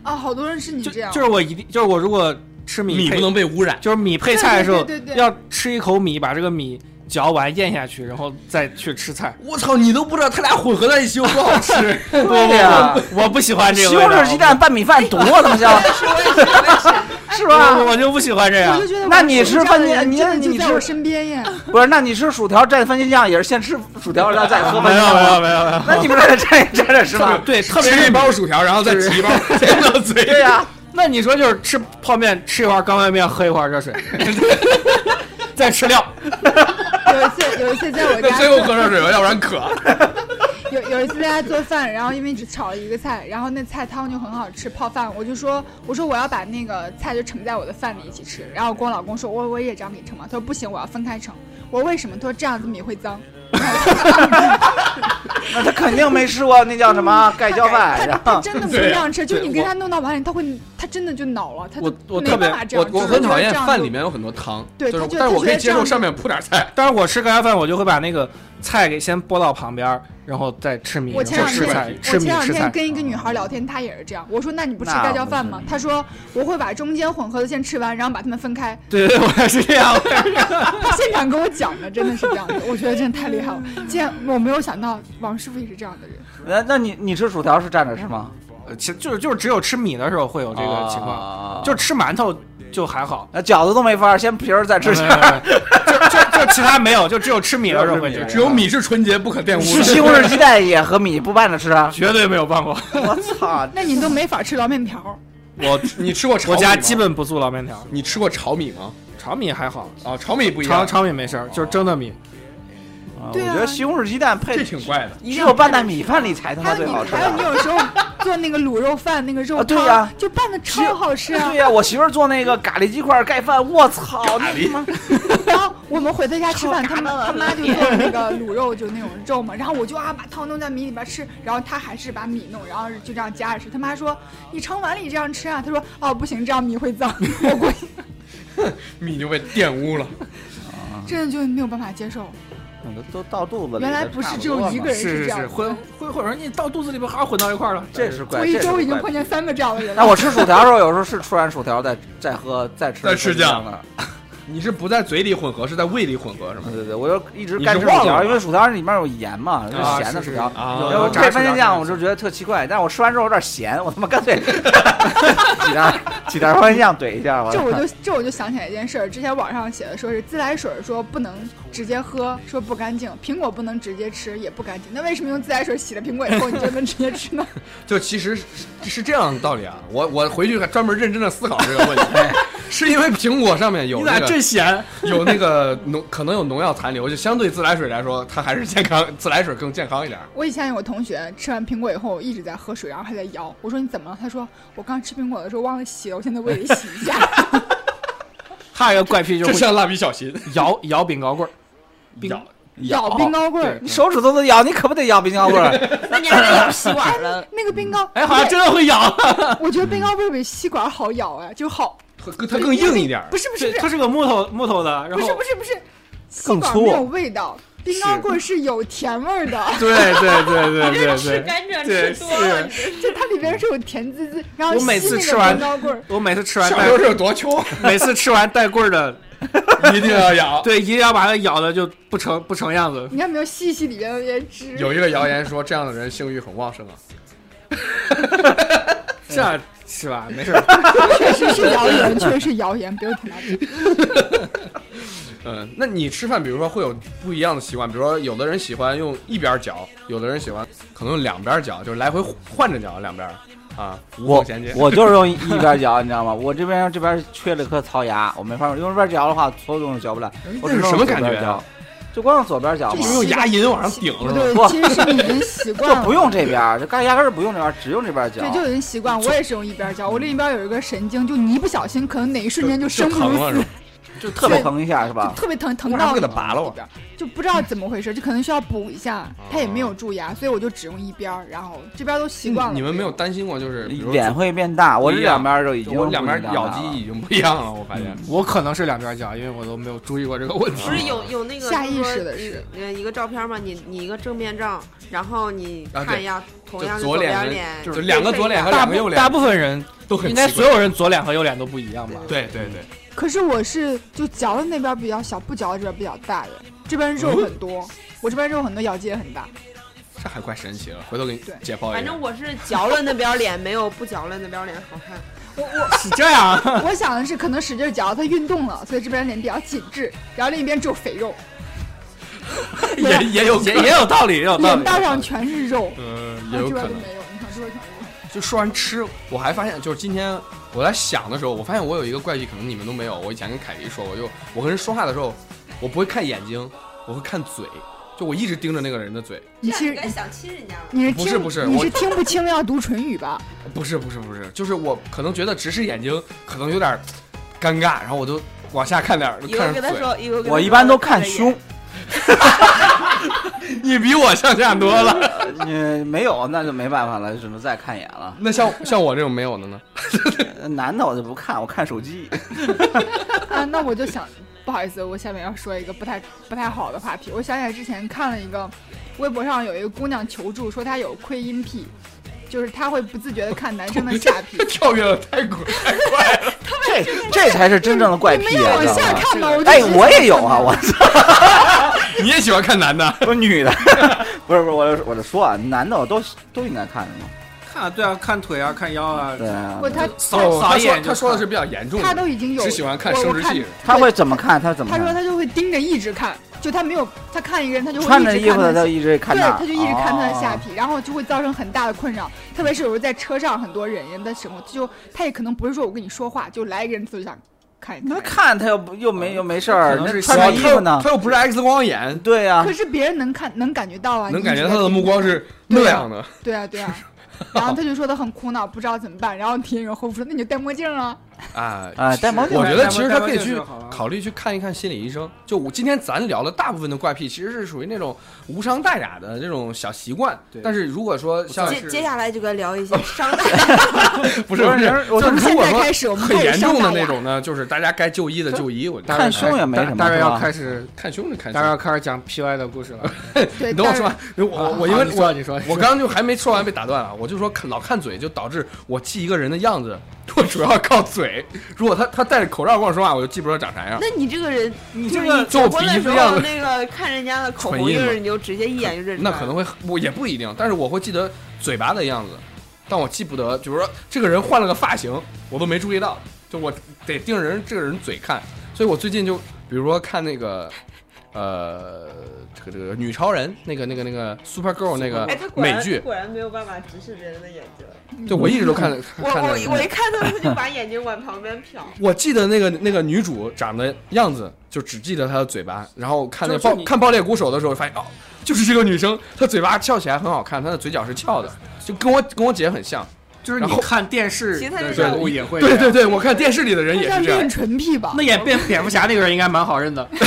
啊，好多人是你就这样，就是我一定就是我如果吃米米不能被污染，就是米配菜的时候对对对对对。要吃一口米，把这个米嚼完咽下去，然后再去吃菜。我操，你都不知道他俩混合在一起有多好吃。对呀，我不喜欢这个西。红柿鸡蛋拌米饭多他妈香，是我也是，我也是。吧？我我就不喜欢这样我就。觉得那你吃番茄你你我身边呀。不是，那你吃薯条蘸番茄酱也是先吃薯条，然后再喝番没有没有茄酱吗？没有没有。那你们这蘸蘸着吃吗？对，特别是一包薯条，然后再挤一包塞到嘴里。对呀，那你说就是吃泡面，吃一块干拌面，喝一块热水，再吃料。有一次，有一次在我家最后喝热水吧，要不然渴。有有一次在家做饭，然后因为只炒了一个菜，然后那菜汤就很好吃，泡饭，我就说我说我要把那个菜就盛在我的饭里一起吃，然后我跟我老公说，我我也这样给你盛嘛？他说不行，我要分开盛。我说为什么？他说这样子米会脏。那他肯定没吃过那叫什么盖浇饭，他然后他真的不对这样吃，就你给他弄到碗里，他会他真的就恼了，他我我特别。我我很讨厌饭里面有很多汤，就是对但是我可以接受上面铺点菜。但是我吃盖浇饭，我就会把那个菜给先拨到旁边儿，然后再吃米，我前两天菜，吃我前两。天跟一个女孩聊天，她也是这样。我说那你不吃盖浇饭吗？她说我会把中间混合的先吃完，然后把它们分开。对对对，我也是这样。她现场跟我讲的，真的是这样的，我觉得真的太厉害了。竟然我没有想到王师傅也是这样的人。那那你你吃薯条是站着吃吗？呃其就是就是只有吃米的时候会有这个情况，况就吃馒头就还好。那饺子都没法，先皮儿再吃没馅儿。就就就其他没有，就只有吃米的时候会这样。只有米是纯洁不可玷污吃。西红柿鸡蛋也和米不拌着吃啊！绝对没有拌过。我操！那你都没法吃捞面条。我你吃过炒我米吗家基本不做捞面条，你吃过炒米吗？炒米还好，啊，炒米不一炒样，炒米没事儿，就是蒸的米。对啊我觉得西红柿鸡蛋配这挺怪的。只有拌在米饭里才他妈还有你，最好吃还有你啊！有时候做那个卤肉饭，那个肉啊对汤、呀就拌的超好吃啊对。呀，我媳妇儿做那个咖喱鸡块盖饭，我操！那他妈 然后我们回他家吃饭，他妈他妈就做那个卤肉，就那种肉嘛。然后我就啊把汤弄在米里边吃，然后他还是把米弄，然后就这样夹着吃。他妈说你盛碗里这样吃啊？他说哦不行，这样米会脏。我估计米就被玷污了。真的就没有办法接受。都到肚子里了。原来不是只有一个人是是是，这样的。混混混说，你到肚子里边还是混到一块了。这是怪。我一周已经碰见三个这样的人了。那我吃薯条的时候，有时候是吃完薯条再再喝再吃再吃酱的。你是不在嘴里混合，是在胃里混合是吗对？对对，我就一直干吃薯条，因为薯条里面有盐嘛，就咸的薯条。啊有然后配番茄酱，我就觉得特奇怪，但是我吃完之后有点咸，我他妈干脆 挤点挤点番茄酱怼一下。我这我就这我就想起来一件事儿，之前网上写的说是自来水说不能直接喝，说不干净；苹果不能直接吃，也不干净。那为什么用自来水洗了苹果以后你就能直接吃呢？就其实是是这样的道理啊。我我回去还专门认真的思考这个问题，是因为苹果上面有你咋那个真咸？有那个农可能有农药残留，就相对自来水来说，它还是健康，自来水更健康一点。我以前有个同学吃完苹果以后一直在喝水，然后还在摇。我说你怎么了？他说我刚吃苹果的时候忘了洗了，我现在胃里洗一下。还有一个怪癖就是就像蜡笔小新，摇摇饼糕棍儿，饼咬咬冰糕棍儿，你手指头都咬，你可不得咬冰糕棍儿？那你还得咬吸管了。那个冰糕，哎，好像真的会咬。我觉得冰糕棍儿比吸管好咬哎，就好。它它更硬一点。不是不是，不是它是个木头木头的，然后不是后不是不是，更粗有味道，冰糕棍儿是有甜味儿的。对对对对对吃对。甘蔗对吃多了，就它里边是有甜滋滋，然后我每次吃完冰糕棍儿，我每次吃完带小时候是有多穷，每次吃完带棍儿的，一定要咬。对，一定要把它咬的就不成不成样子。你看没有细细里边的那些汁。有一个谣言说，这样的人性欲很旺盛啊。这是吧？没事，确实是谣言，确实是谣言，不用听他讲。嗯，那你吃饭，比如说会有不一样的习惯，比如说有的人喜欢用一边嚼，有的人喜欢可能用两边嚼，就是来回换着嚼两边啊，无我缝衔接。我就是用一边嚼，你知道吗？我这边这边缺了颗槽牙，我没法用。用这边嚼的话，所有东西嚼不来。我是什么感觉？就光用左边嚼嘛这，就用牙龈往上顶是吧？对，其实是你已经习惯了。就不用这边儿，就刚压根儿不用这边儿，只用这边儿嚼对，。就已经习惯。我也是用一边嚼，我另一边有一个神经，就你一不小心，可能哪一瞬间就生不如死了是吧，？就特别疼一下是吧就？特别疼，疼到你它拔了啊里边，就不知道怎么回事，就可能需要补一下。他也没有蛀牙，所以我就只用一边儿，然后这边儿都习惯了。你们没有担心过，就是脸会变大，我这两边儿就已经我两边不一样了咬肌已经不一样了，我发现。我可能是两边嚼，因为我都没有注意过这个问题不。是有有那个下意识的是呃一个照片吗？你你一个正面照，然后你看一下，同就样是左脸就两个左脸和大两个右脸部大部分人都很应该所有人左脸和右脸都不一样吧？对对对，可是我是就嚼的那边比较小，不嚼的这边比较大的，这边肉很多，我这边肉很多，咬肌也很大。这还怪神奇了，回头给你解剖一下。反正我是嚼了那边脸，没有不嚼了那边脸好看。我我 是这样，我想的是，可能使劲嚼，它运动了，所以这边脸比较紧致，然后另一边只有肥肉，也也有也也有道理，也有道理。脸蛋上全是肉，嗯，也有可能。这边就没有。你看这边全是。就说完吃，我还发现，就是今天我在想的时候，我发现我有一个怪癖，可能你们都没有。我以前跟凯迪说过，就我跟人说话的时候，我不会看眼睛，我会看嘴，就我一直盯着那个人的嘴。你其实想亲人家了。你是不是不是你是听不清要读唇语吧？不是不是不是，就是我可能觉得直视眼睛可能有点尴尬，然后我就往下看点儿，看着嘴。儿跟他说，一会儿跟他说我一般都看胸，你比我向下多了。你没有那就没办法了，只能再看一眼了。那像像我这种没有的呢？男的我就不看，我看手机。啊，那我就想，不好意思，我下面要说一个不太不太好的话题。我想起来之前看了一个微博上有一个姑娘求助，说她有窥阴癖，就是他会不自觉的看男生的下体。跳跃的太快太快了。这这才是真正的怪癖啊！往下？看吗？哎，我也有啊，我操 你也喜欢看男的？我女的，不是不是，我我就说啊，男的我都都应该看的嘛。看对啊，看腿啊，看腰啊，对啊不，，他扫哦他说扫一眼他说的是比较严重的，他都已经有只喜欢看我我看生殖器。他会怎么看？他怎么他说？他就会盯着一直看，就他没有他看一个人，他就会穿一着衣服的他直看他的。一直看对，他就一直看他的下哦。体，然后就会造成很大的困扰。特别是有时候在车上很多人人的时候，就他也可能不是说我跟你说话，就来一个人就想看一那看。看他又不又没又没事儿，那是那穿着衣服呢他？又不是 X 光眼，对呀可，是别人能看能感觉到啊，能感觉他的目光是那样的。对啊对啊。然后他就说他很苦恼，不知道怎么办。然后体验员回复说：“那你就戴墨镜啊。啊，啊，戴我觉得其实他可以去考虑去看一看心理医生。就我今天咱聊的大部分的怪癖，其实是属于那种无伤大雅的这种小习惯对。但是如果说像接接下来就该聊一些伤感。不是不是，我就是如果说开始我们很严重的那种呢，就是大家该就医的就医。我看胸也没什么大概要开始，看胸的看大概要。开始讲 PY 的故事了。”，你等我说完，我我我因为我说你说，我刚刚就还没说完被打断了，我就说看老看嘴就导致我记一个人的样子，我主要靠嘴。如果他他戴着口罩跟我说话，我就记不住他长啥样。那你这个人，你就是你就我结婚的时鼻子样子，候那个看人家的口红印你就直接一眼就认出来。那可能会我也不一定，但是我会记得嘴巴的样子，但我记不得，就是说这个人换了个发型，我都没注意到，就我得盯着人这个人嘴看，所以我最近就比如说看那个。呃，这个这个女超人，那个那个那个 Super Girl 那个哎，他果然美剧，果然没有办法直视别人的眼睛。就我一直都看我我我一看到他就把眼睛往旁边瞟。我记得那个那个女主长的样子，就只记得她的嘴巴。然后看那个爆看爆裂鼓手的时候，发现哦，就是这个女生，她嘴巴翘起来很好看，她的嘴角是翘的，就跟我跟我姐很像。就是你看电视的时候也会对对对，我看电视里的人也是这样吧？那演变 蝙蝠侠那个人应该蛮好认的，因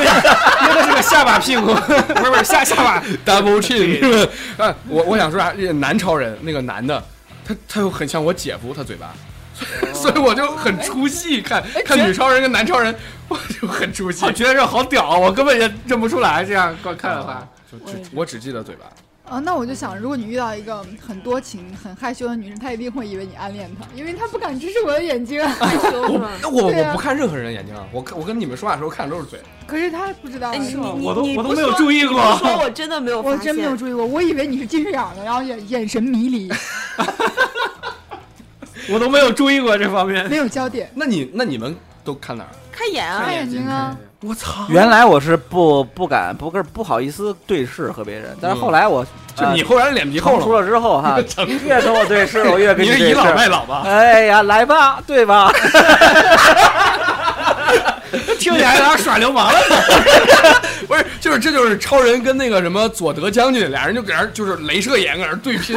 为因为是个下巴屁股，不是不是下下巴，Double chin 是吧？啊，我我想说啥？这个男超人那个男的，他他又很像我姐夫，他嘴巴。所以我就很出戏，看看女超人跟男超人，我就很出戏我。觉得这好屌，啊我根本也认不出来。这样观看的话，就只我只记得嘴巴。啊，那我就想，如果你遇到一个很多情、很害羞的女生，她一定会以为你暗恋她，因为她不敢直视我的眼睛。害羞是吧？那我我不看任何人眼睛啊，我看我跟你们说话的时候看的都是嘴。可是她不知道你你我都你都没有说注意过你不说 我真的没有。我真没有注意过，我以为你是近视眼的，然后眼眼神迷离，我都没有注意过这方面。没有焦点。那你那你们都看哪儿？开眼啊开！眼睛啊，我操！原来我是不不敢不跟不好意思对视和别人，但是后来我就你后来脸皮厚了，之后哈，越跟我对视，我 越跟你是倚老对视。卖老吧？哎呀，来吧，对吧？听起来有点耍流氓了。不是，就是这就是超人跟那个什么佐德将军俩人就搁那就是镭射眼搁那对拼。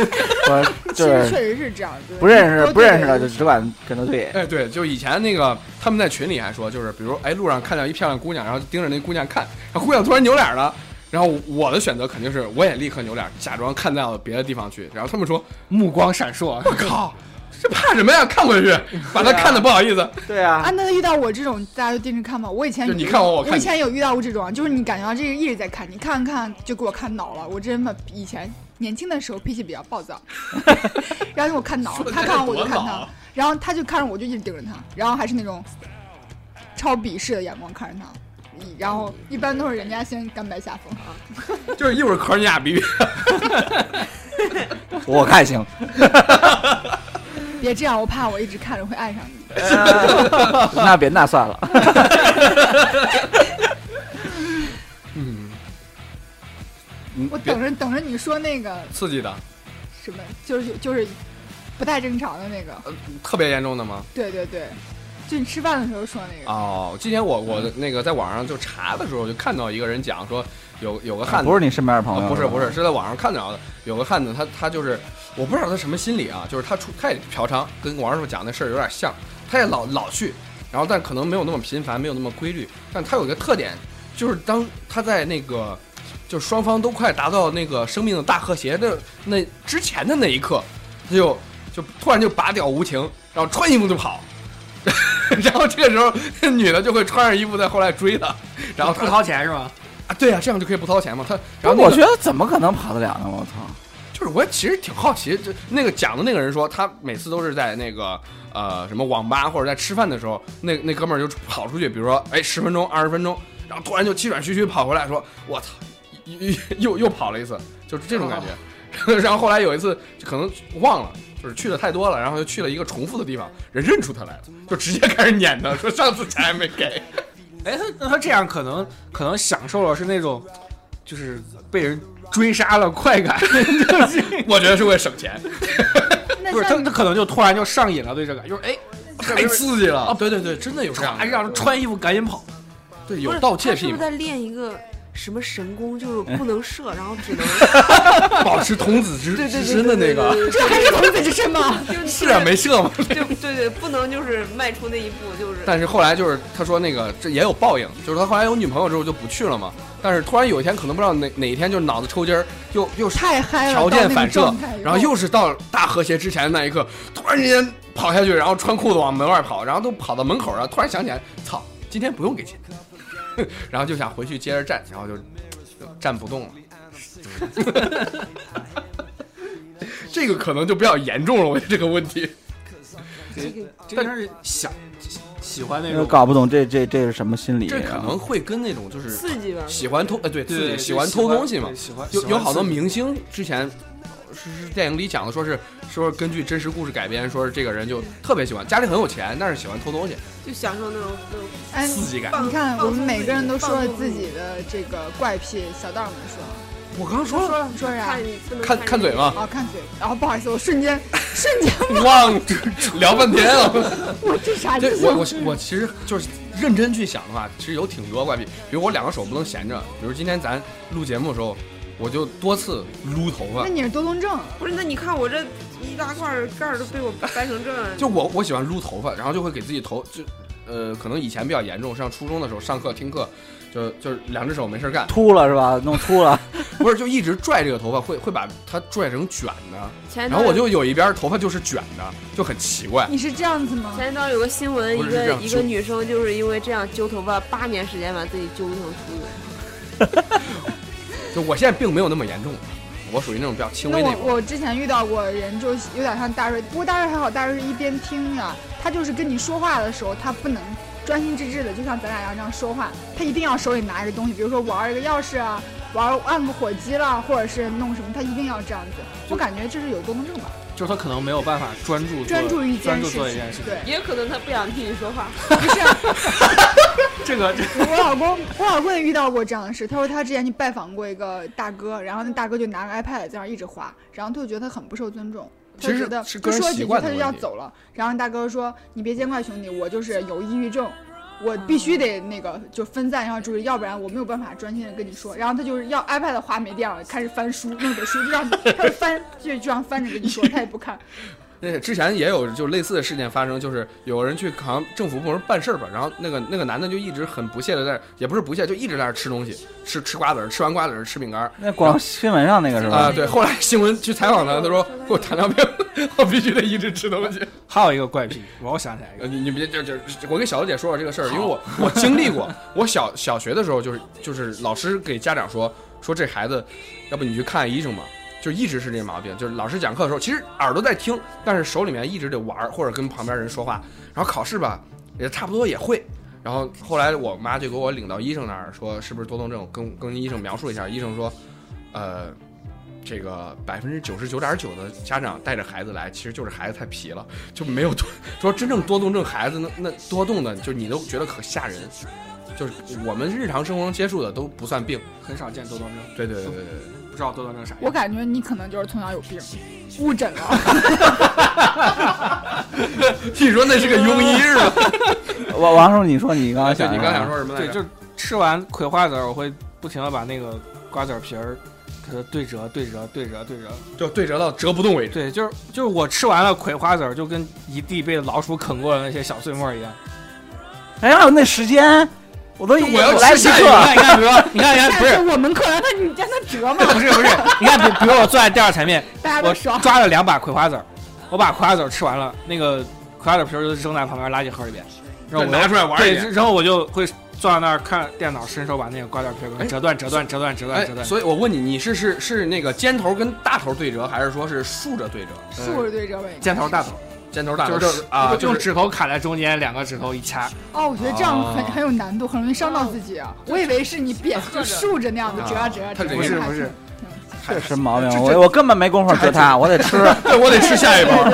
我其 就是实确实是这样，不认识不认识对的就只管跟他对。哎，对，就以前那个他们在群里还说，就是比如哎路上看到一漂亮姑娘，然后盯着那姑娘看，然后姑娘突然扭脸了。然后我的选择肯定是，我也立刻扭脸，假装看到别的地方去。然后他们说目光闪烁，：“我靠，这怕什么呀？看回去，把他看的不好意思。对啊啊，，那遇到我这种，大家就盯着看吧。我以前就你看我我看我以前有遇到过这种，就是你感觉到这个一直在看，你看看就给我看恼了。我真的以前年轻的时候脾气比较暴躁，然后给我看恼了，他看完我就看他然后他就看着我就一直盯着他，然后还是那种超鄙视的眼光看着他。然后一般都是人家先甘拜下风，就是一会儿壳你俩比比。我看行。别这样，我怕我一直看着会爱上你。那别那算了。嗯，我等着等着你说那个刺激的，什么，就是就是不太正常的那个，特别严重的吗？对对对，就你吃饭的时候说那个。哦，今天我我那个在网上就查的时候，就看到一个人讲说有有个汉子不是你身边的朋友，啊不是不是，是在网上看到的。有个汉子，他他就是我不知道他什么心理啊，就是他出他也嫖娼，跟王师傅讲那事儿有点像，他也老老去，然后但可能没有那么频繁，没有那么规律，但他有一个特点，就是当他在那个就双方都快达到那个生命的大和谐的那之前的那一刻，他就就突然就拔掉无情，然后穿衣服就跑。然后这个时候，那女的就会穿上衣服在后来追他，然后他不掏钱是吧？啊，对呀、这样就可以不掏钱嘛。他，然后、那个、我觉得怎么可能跑得了呢？我操！就是我其实挺好奇，就那个讲的那个人说，他每次都是在那个呃什么网吧或者在吃饭的时候，那那哥们儿就跑出去，比如说哎十分钟二十分钟，然后突然就气喘吁吁跑回来说，我操，又又又跑了一次，就是这种感觉。然后后来有一次可能忘了。就是去的太多了，然后就去了一个重复的地方，人认出他来了，就直接开始撵他，说上次钱还没给。哎，他那他这样可能可能享受了是那种，就是被人追杀了快感，我觉得是为了省钱，不是他他可能就突然就上瘾了对这个，就是哎，太刺激了啊！对对对，真的有这样还让人穿衣服赶紧跑。对有盗窃癖嘛，他是不是在练一个什么神功，就是不能射，然后只能 保持童子之之身的那个。这还是童子之身吗？是啊，没射嘛。对对对，不能就是迈出那一步，就是但是后来就是他说那个这也有报应，就是他后来有女朋友之后就不去了嘛。但是突然有一天，可能不知道哪哪一天，就是脑子抽筋儿，又又是太嗨了，条件反射然后又是到大和谐之前的那一刻，突然之间跑下去，然后穿裤子往门外跑，然后都跑到门口了，突然想起来，操，今天不用给钱，然后就想回去接着站，然后就就站不动了。这个可能就比较严重了，我觉得这个问题。这个是想喜欢那我种搞不懂这这这是什么心理？啊这可能会跟那种就是刺激吧。喜欢偷，呃，对，喜欢偷东西嘛对。喜欢有有好多明星之前是是电影里讲的，说是说是根据真实故事改编，说是这个人就特别喜欢，家里很有钱，但是喜欢偷东西，就享受那种那种哎，刺激感。放你看，我们每个人都说了自己的这个怪癖，小道儿们说，我刚说说了说啥看？看看嘴吗，啊，看嘴，然后不好意思，我瞬间 瞬间忘聊半天了。我这啥意思？对我我我其实就是认真去想的话，其实有挺多怪癖，比如我两个手不能闲着，比如今天咱录节目的时候，我就多次撸头发那。你是多动症，不是，那你看我这一大块儿盖儿都被我掰成这样，就我我喜欢撸头发，然后就会给自己头就，呃，可能以前比较严重，上初中的时候上课听课，就就是两只手没事干，秃了是吧？弄秃了，不是就一直拽这个头发，会会把它拽成卷的，前然后我就有一边头发就是卷的，就很奇怪。你是这样子吗？前一段有个新闻，一个一个女生就是因为这样揪头发，八年时间把自己揪成秃子。就我现在并没有那么严重，我属于那种比较轻那微那种。我我之前遇到过人，就有点像大瑞，不过大瑞还好，大瑞是一边听呀，他就是跟你说话的时候，他不能专心致志的，就像咱俩一样这样说话，他一定要手里拿一个东西，比如说玩一个钥匙啊，玩按个火机了，或者是弄什么，他一定要这样子。我感觉这是有多动症吧，就是他可能没有办法专注专注于一件事情件事。情。对，也可能他不想听你说话。不是这个 我老公，我老公也遇到过这样的事。他说他之前去拜访过一个大哥，然后那大哥就拿个 iPad 在那儿一直划，然后他就觉得他很不受尊重。他其实就觉得是个人习就说几句他就要走了，然后大哥说：“你别见怪兄弟，我就是有抑郁症，我必须得那个就分散一下注意力，要不然我没有办法专心的跟你说。”然后他就是要 iPad 话没电了，开始翻书，弄本书就让他就翻就这样翻着跟你说，他也不看。那个之前也有就类似的事件发生，就是有人去好像政府部门办事儿吧，然后那个那个男的就一直很不屑的在，也不是不屑，就一直在那儿吃东西，吃吃瓜子儿，吃完瓜子儿吃饼干儿那广新闻上那个是吧啊、吧？对，后来新闻去采访他，他说 我糖尿病，我必须得一直吃东西。还有一个怪癖，我又想起来一个，呃，你你别就就我跟小刘姐说说这个事儿，因为我我经历过，我小小学的时候就是就是老师给家长说说这孩子，要不你去看医生吧，就一直是这毛病，就是老师讲课的时候，其实耳朵在听，但是手里面一直得玩或者跟旁边人说话，然后考试吧也差不多也会。然后后来我妈就给我领到医生那儿，说是不是多动症，跟跟医生描述一下，医生说，呃，这个百分之九十九点九的家长带着孩子来，其实就是孩子太皮了，就没有多说真正多动症孩子那那多动的，就你都觉得可吓人，就是我们日常生活中接触的都不算病。很少见多动症，对对对对对不知道多动症啥样。我感觉你可能就是从小有病，误诊了。对，听说那是个庸医是吧？王王叔，你说你刚想你刚想，说什么来着？就吃完葵花籽儿，我会不停的把那个瓜子皮儿给它对折、对折、对折、对折。就对折到折不动为止。对，就是就是我吃完了葵花籽儿，就跟一地被老鼠啃过的那些小碎末一样。哎呀，那时间我都我要来不及吃下一课个。你看，你看，比如说，你看，你看，不是是我们课让他你让他折 嘛，不是不是，你看，比比如我坐在第二层面，我。抓了两把葵花籽儿，我把葵花籽儿吃完了，那个葵花籽皮儿就扔在旁边垃圾盒里边，然后我拿出来玩一对，遍。然后我就会坐在那儿看电脑，伸手把那个瓜子皮儿给它哎折断、折断、折断、折断、折哎，断。所以我问你，你是是是那个尖头跟大头对折，还是说是竖着对折？竖着对折呗。尖头大头，尖头大头就是啊，就用指头卡在中间，两个指头一掐。哦，我觉得这样很啊很有难度，很容易伤到自己啊。我以为是你扁就竖着那样子折啊折啊折不是不是，确实毛病，我我根本没工夫折它，我得吃。对我得吃下一包。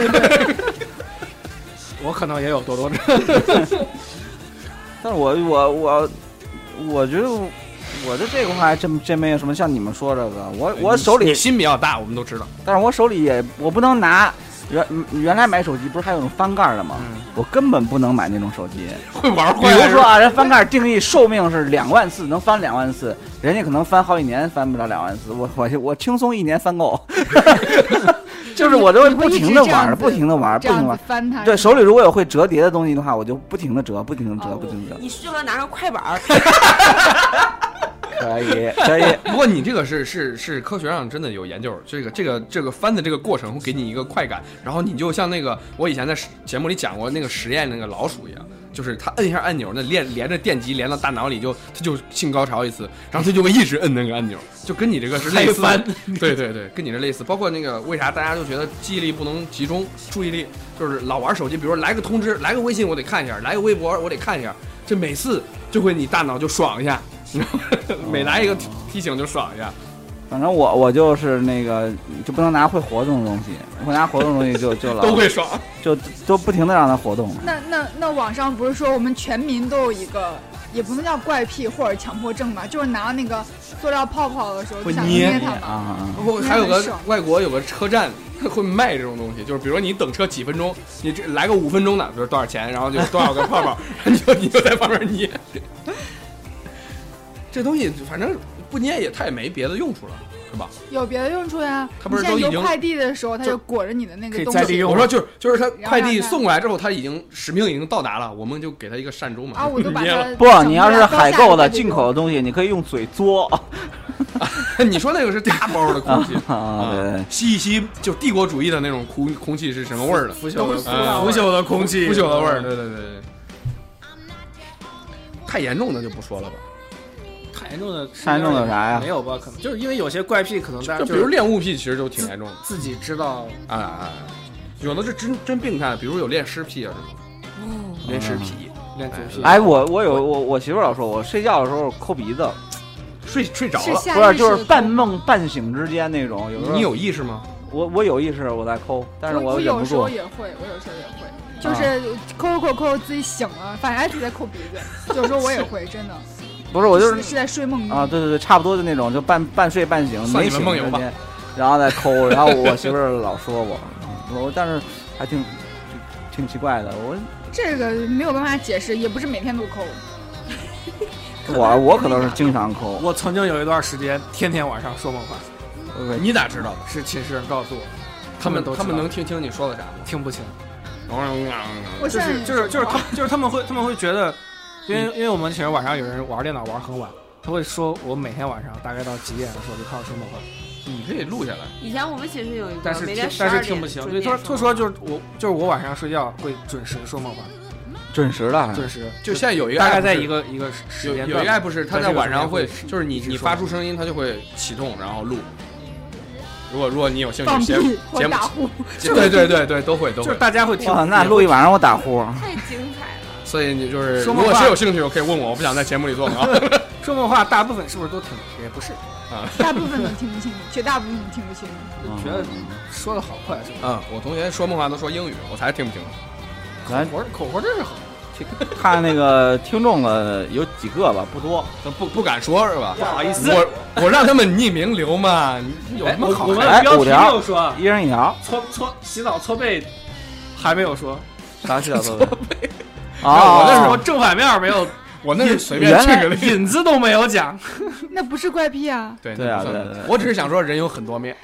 我可能也有多多症。但是我我我我觉得我的这块还真真没有什么像你们说这个，我我手里，心比较大，我们都知道。但是我手里也我不能拿。原原来买手机不是还有那种翻盖的吗？嗯我根本不能买那种手机。会玩比。如说啊，人翻盖定义寿命是两万次，能翻两万次，人家可能翻好几年翻不了两万次，我我我轻松一年翻够。就是我都会不停的玩，不停的玩，不停的玩。翻它。对，手里如果有会折叠的东西的话，我就不停的折，不停的折，哦不停的折。你适合拿个快板儿，可以，可以。不过你这个是是是科学上真的有研究，这个这个这个翻的这个过程会给你一个快感，然后你就像那个我以前在节目里讲过那个实验那个老鼠一样，就是它摁一下按钮，那连连着电极连到大脑里就它就性高潮一次，然后它就会一直摁那个按钮，就跟你这个是类似 的。对对对，跟你这类似。包括那个为啥大家就觉得记忆力不能集中，注意力就是老玩手机，比如说来个通知，来个微信我得看一下，来个微博我得看一下，这每次就会你大脑就爽一下？每来一个提提醒就爽一下。反正我我就是那个，就不能拿会活动的东西，会拿活动的东西就就老都会爽。就都不停的让它活动。那那那网上不是说我们全民都有一个，也不能叫怪癖或者强迫症吧，就是拿那个塑料泡泡的时候就想会捏捏它嘛。啊啊！还有个外国有个车站会卖这种东西，就是比如说你等车几分钟，你这来个五分钟的，比如多少钱，然后就多少个泡泡，你 就你就在旁边捏。这东西反正不捏也它也没别的用处了，是吧？有别的用处呀。它不是都已经邮快递的时候，它就就裹着你的那个东西我说就是就是它快递送过来之后，它已经使命已经到达了，我们就给它一个善终嘛。啊，我都把捏了。它不，你要是海购的进口的东西，你可以用嘴嘬 你说那个是大包的空气 啊。吸一吸就帝国主义的那种空空气是什么味儿的？腐朽的腐朽的空气，腐朽的味儿，对对对对。太严重的就不说了吧，太严重的，太严重的啥呀没有吧？可能就是因为有些怪癖，可能大家就比如恋物癖，其实就挺严重的自己知道，啊啊。有的是真真病态，比如有恋尸癖啊这种。恋尸癖，恋足癖。哎，我我有我我媳妇老说我睡觉的时候抠鼻子，睡睡着了，不是就是半梦半醒之间那种。有时候你有意识吗？我我有意识我在抠，但是我忍不有时候。也会，我有时候也会，就是抠抠抠自己醒了，发现哎自己在抠鼻子，有时候我也会，真的。不是我就是是在睡梦中啊，对对对，差不多的那种，就半半睡半醒，算没醒梦游吧之间，然后再抠，然后我媳妇儿老说我，嗯我但是还挺挺奇怪的，我这个没有办法解释，也不是每天都抠。我我可能是经常抠，我曾经有一段时间天天晚上说梦话，你咋知道的？是寝室人告诉我，他们都他们能听清你说的啥吗？听不清，就我现在是就是就是他就是他们会他们会觉得，因为因为我们寝室晚上有人玩电脑玩很晚，他会说我每天晚上大概到几点的时候就开始说梦话，你可以录下来。以前我们寝室有一个，但是但是听不清，对，准点他说他说就是我就是我晚上睡觉会准时说梦话，准时的，准时就现在有一个大概在一个一个时有间段有一个 app 是他在晚上会，就是你你发出声音，它就会启动，然后录。如果如果你有兴趣，节屁或节目打呼，对对对对都会都会。就是大家会听，那录一晚上我打呼，太精彩了。所以你就是，如果谁有兴趣，我可以问我，我不想在节目里做广告。说梦话，大部分是不是都听？也不是啊，大部分都听不清，绝大部分都听不清。觉得说的好快是吧？嗯，我同学说梦话都说英语，我才听不清。咱口活口活真是好，看那个听众的有几个吧，不多。不不敢说是吧？不好意思我我让他们匿名留嘛，有什么好我们看？哎的标题没五条有说一人一条，搓搓洗澡搓背，还没有说，啥洗澡做的？我那时啊我，正反面没有，我那 是随便去个例子。引子都没有讲。那不是怪癖啊，对对啊对对对我只是想说人有很多面。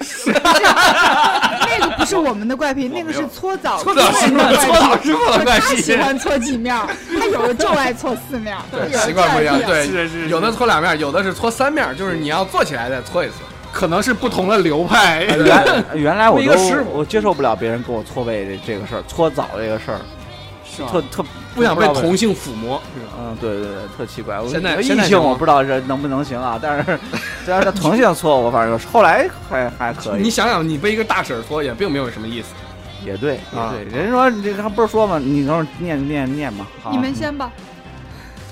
那个不是我们的怪癖，那个是搓澡搓澡师傅的怪癖。搓澡师傅的怪他喜欢搓几面，他有的就爱搓四面，对，习惯不一样。对，是是是有的搓两面，有的是搓三面，就是你要坐起来再搓一次。可能是不同的流派。原原来我都一个师傅我接受不了别人给我搓背这这个事儿，搓澡这个事儿，特特不想被同性抚摸，嗯，对对对，特奇怪。我现在异性我不知道这能不能行啊，但是 但是他同性搓我，反正后来还还可以。你想想，你被一个大婶儿搓也并没有什么意思。也对对，人说这个还不是说吗？你等会儿念念念嘛。好你们先吧，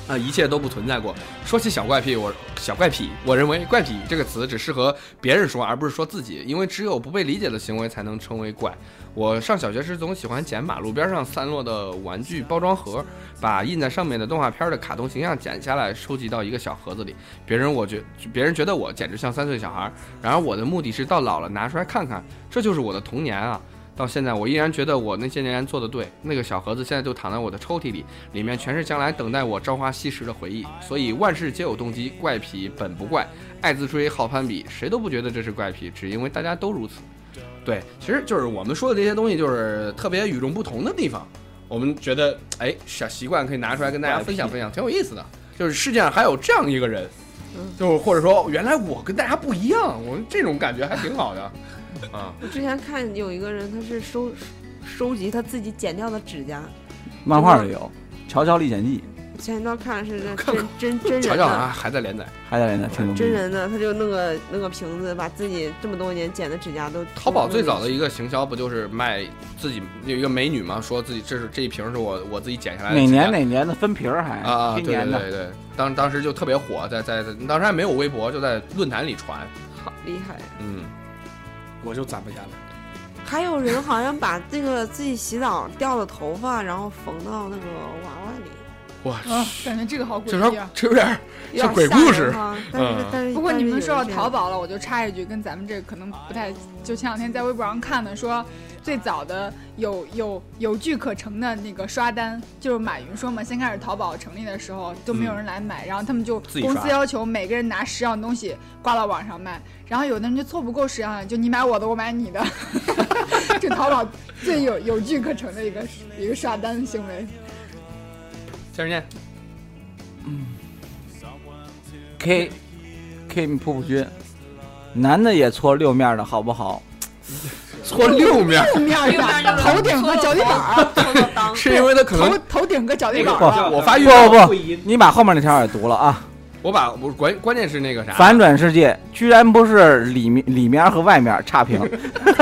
啊，一切都不存在过。说起小怪癖，我小怪癖，我认为“怪癖”这个词只适合别人说，而不是说自己，因为只有不被理解的行为才能称为怪。我上小学时总喜欢捡马路边上散落的玩具包装盒，把印在上面的动画片的卡通形象剪下来，收集到一个小盒子里。别人我觉，别人觉得我简直像三岁小孩，然而我的目的是到老了拿出来看看，这就是我的童年啊！到现在，我依然觉得我那些年做的对。那个小盒子现在就躺在我的抽屉里，里面全是将来等待我朝花夕拾的回忆。所以万事皆有动机，怪癖本不怪，爱自吹好攀比，谁都不觉得这是怪癖，只因为大家都如此。对，其实就是我们说的这些东西，就是特别与众不同的地方。我们觉得，哎，小习惯可以拿出来跟大家分享分享，挺有意思的。就是世界上还有这样一个人，就是或者说，原来我跟大家不一样，我们这种感觉还挺好的。啊，我之前看有一个人，他是收收集他自己剪掉的指甲。漫画里有《乔乔历险记前一段看的是这看真真真人瞧瞧啊，的，还在连载。》，还在连载真。人的，他就弄个弄个瓶子，把自己这么多年剪的指甲都。淘宝最早的一个行销不就是卖自己有一个美女嘛，说自己这是这一瓶是我我自己剪下来的哪年哪年的分瓶儿还啊啊，对今年的对对对，当当时就特别火，在在在当时还没有微博，就在论坛里传，好厉害。嗯，我就攒不下来。还有人好像把这个自己洗澡掉的头发，然后缝到那个娃娃里，哇，啊，感觉这个好这有点诡异啊。这有点有像鬼故事人哈。但是嗯但是不过你们说到淘宝，了，我就插一句，跟咱们这个可能不太，就前两天在微博上看的，说最早的有有有据可乘的那个刷单，就是马云说嘛，先开始淘宝成立的时候都没有人来买，然后他们就公司要求每个人拿十样东西挂到网上卖，然后有的人就凑不够十样，就你买我的，我买你的，这淘宝最有有据可乘的一个一个刷单行为。接着念，K K 瀑布君，男的也搓六面的好不好？搓六面，六面的，头顶和脚底板 是因为他可能头头顶和脚底板不。我发育不不不，你把后面那条也读了啊！我把我关关键是那个啥，反转世界居然不是里面里面和外面差评，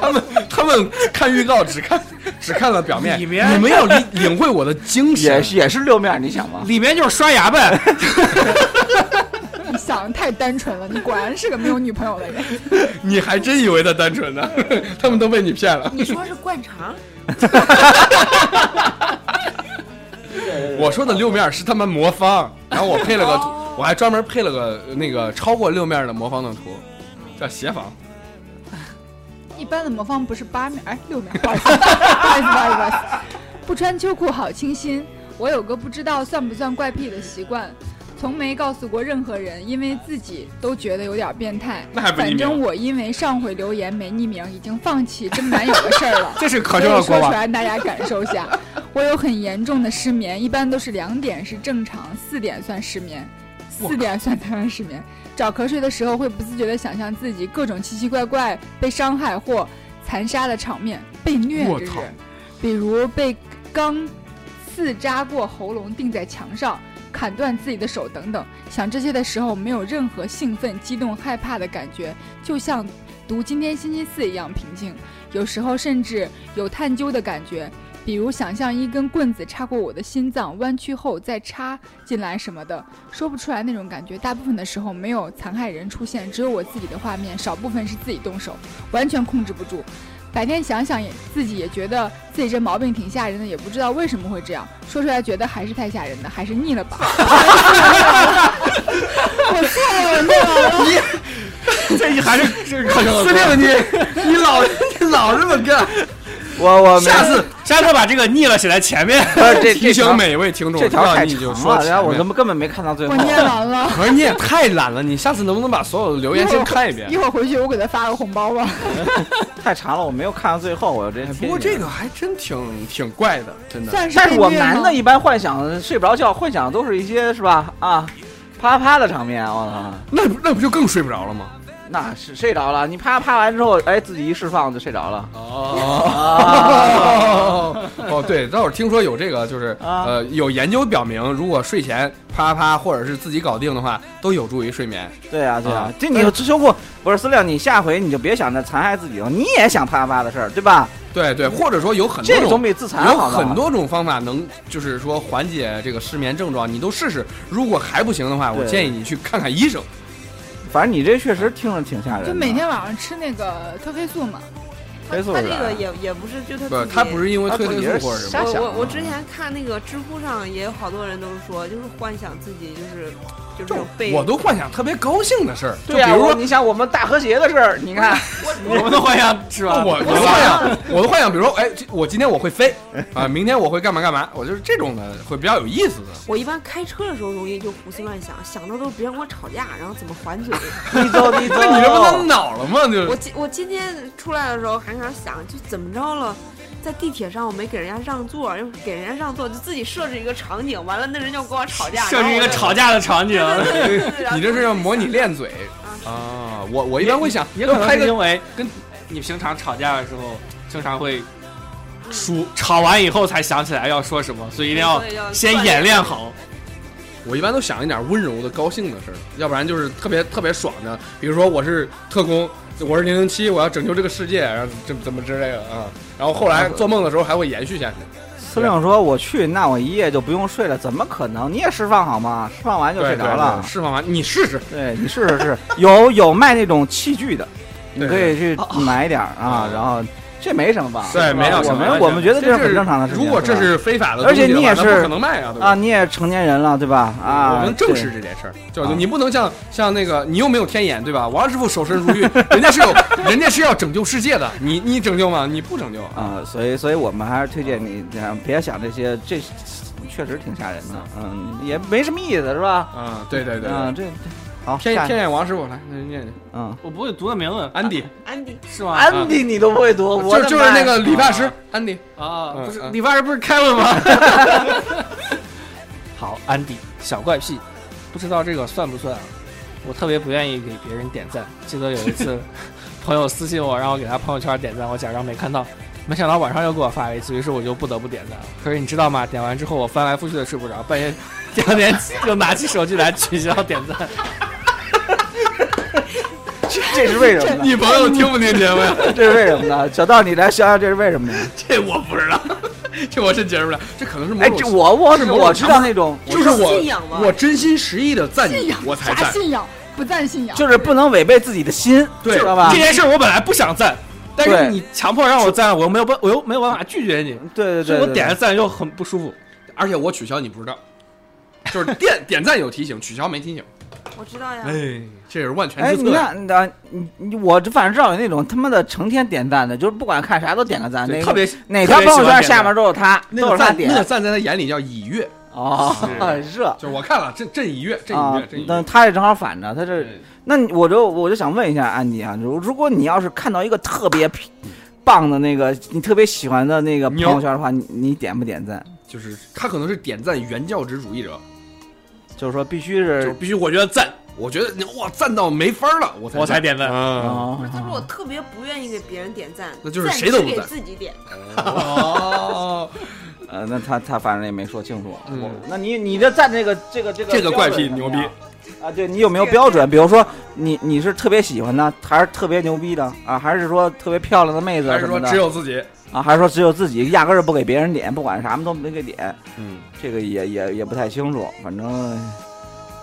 他们他们看预告只看只看了表面，里面你没有领领会我的精神也。是也是六面，你想吗？里面就是刷牙呗。你想想的太单纯了，你果然是个没有女朋友的人。你还真以为他单纯呢？他们都被你骗了。你说是灌肠？我说的六面是他们魔方，然后我配了个图，哦我还专门配了个那个超过六面的魔方的图，叫协防。一般的魔方不是八面，哎，六面，不好意思，不好意思，不好意思，不好意思。不穿秋裤好清新。我有个不知道算不算怪癖的习惯，从没告诉过任何人，因为自己都觉得有点变态。那还反正我因为上回留言没匿名，已经放弃真男友的事儿了。这是可所以说出。来大家感受下。我有很严重的失眠，一般都是两点是正常，四点算失眠，四点算台湾失眠。找瞌睡的时候会不自觉地想象自己各种奇奇怪怪被伤害或残杀的场面，被虐我操这是，比如被钢刺扎过喉咙钉在墙上。砍断自己的手等等，想这些的时候没有任何兴奋、激动、害怕的感觉，就像读今天星期四一样平静。有时候甚至有探究的感觉，比如想象一根棍子插过我的心脏，弯曲后再插进来什么的，说不出来那种感觉。大部分的时候没有残害人出现，只有我自己的画面，少部分是自己动手，完全控制不住。白天想想也自己也觉得自己这毛病挺吓人的，也不知道为什么会这样。说出来觉得还是太吓人的，还是腻了吧。我错了，腻了。这还是这是可中的司国王令你，你老你老这么干，我我下次下次把这个腻了写在前面。这提醒每一位听众，这条太长了，我根本根本没看到最后我。念完了。可是你也太懒了，你下次能不能把所有的留言先看一遍一？会儿回去我给他发个红包吧。太长了，我没有看到最后，我这。不过这个还真挺挺怪的，真的。但是我男的一般幻想睡不着觉，幻想都是一些是吧啊，啪啪的场面，我操，那不那不就更睡不着了吗？那是睡着了，你啪啪完之后，哎，自己一释放就睡着了。哦 哦，对，倒是听说有这个，就是啊呃，有研究表明，如果睡前啪啪或者是自己搞定的话，都有助于睡眠。对啊，对啊啊，这你修过不是司令，你下回你就别想着残害自己了，你也想啪啪的事儿，对吧？对对，或者说有很多种这总比自残有很多种方法能，就是说缓解这个失眠症状，你都试试。如果还不行的话，我建议你去看看医生。反正你这确实听着挺吓人的。就每天晚上吃那个褪黑素嘛，黑素是吧这个也也不是就他不，自己他不是因为褪黑他自己是素或者什么瞎。想我我我啊之前看那个知乎上也有好多人都说，就是幻想自己就是就这种被我都幻想特别高兴的事儿，就对啊，比如说你想我们大和谐的事儿，你看，我们的幻想是吧？我我的幻想，我的幻想，比如说，哎，我今天我会飞啊，明天我会干嘛干嘛，我就是这种的，会比较有意思的。我一般开车的时候容易就胡思乱想，想到都是别人跟我吵架，然后怎么还嘴。你走你走，那你这不都恼了吗？就我今我今天出来的时候还想，就怎么着了，在地铁上我没给人家让座，又给人家让座，就自己设置一个场景，完了那人就跟我吵架，设置一个吵架的场景，对对对对对，你这是要模拟练嘴啊！我我一般会想，也可能是因为跟你平常吵架的时候，经常会输，吵完以后才想起来要说什么，所以一定要先演练好。我一般都想一点温柔的、高兴的事儿，要不然就是特别特别爽的，比如说我是特工，我是零零七，我要拯救这个世界，然后怎么怎么之类的啊。然后后来做梦的时候还会延续下去。司令说我去，那我一夜就不用睡了，怎么可能？你也释放好吗？释放完就睡着了对。释放完你试试，对你试试试，有有卖那种器具的，你可以去买点儿啊哦，然后这没什么吧？对没有什么们我们觉得这是很正常的事情。如果这是非法的而且你也是不可能卖啊，对吧啊，？你也成年人了，对吧？啊，我们正视这件事儿，就是啊你不能像像那个，你又没有天眼，对吧？王师傅守身如玉，人家是有，人家是要拯救世界的，你你拯救吗？你不拯救啊！啊，所以所以我们还是推荐你，这样别想这些，这确实挺吓人的，嗯，也没什么意思，是吧？嗯，对对对嗯，对，这好下天天眼王师傅来那念念，嗯，我不会读的名字，安迪，安迪，是吗？安迪你都不会读，我就就是那个理发师安迪，啊，不是理发师不是凯文吗？好，安迪小怪癖，不知道这个算不算啊？我特别不愿意给别人点赞。记得有一次，朋友私信我，让我给他朋友圈点赞，我假装没看到，没想到晚上又给我发了一次，于是我就不得不点赞了。可是你知道吗？点完之后，我翻来覆去的睡不着，半夜 第二天又拿起手机来取消点赞。这是为什么呢？你朋友听不听节目呀？这是为什么呢？小道，你来想想这是为什么呢？这我不知道，这我真解释不了，这可能是某哎，种这我我是某种我知道那种，就是我信仰吗我真心实意的赞你，我才赞。啥信仰？不赞信仰，就是不能违背自己的心，对知道吧这？件事我本来不想赞，但是对你强迫让我赞，我又没有办，我又没有办法拒绝你，对对对，所以我对点了赞又很不舒服。而且我取消你不知道，就是点点赞有提醒，取消没提醒。我知道呀。哎，这是万全哎，你之策呀。看，那你你我这反正知道有那种他妈的成天点赞的，就是不管看啥都点个赞，那个特别哪条朋友圈下面都有他，那个赞，都是他点那个赞在他眼里叫已阅，哦，热就是我看了，朕朕已阅，朕已啊阅，朕已，阅。但他也正好反着，他这那我就我就想问一下安迪啊，如如果你要是看到一个特别棒的那个你特别喜欢的那个朋友圈的话，你你点不点赞？就是他可能是点赞原教旨主义者，就是说必须是就是必须我觉得赞，我觉得你哇赞到没法了，我才我才点赞不是，他说我特别不愿意给别人点赞，那就是谁都不赞自己点。哦，呃，那他他反正也没说清楚。嗯我那你你的赞这个这个这个这个怪癖牛啊？对你有没有标准？比如说你你是特别喜欢的，还是特别牛逼的啊？还是说特别漂亮的妹子还是说什么的只有自己？啊？还是说只有自己，压根儿不给别人点，不管什么都没给点？嗯，这个也也也不太清楚，反正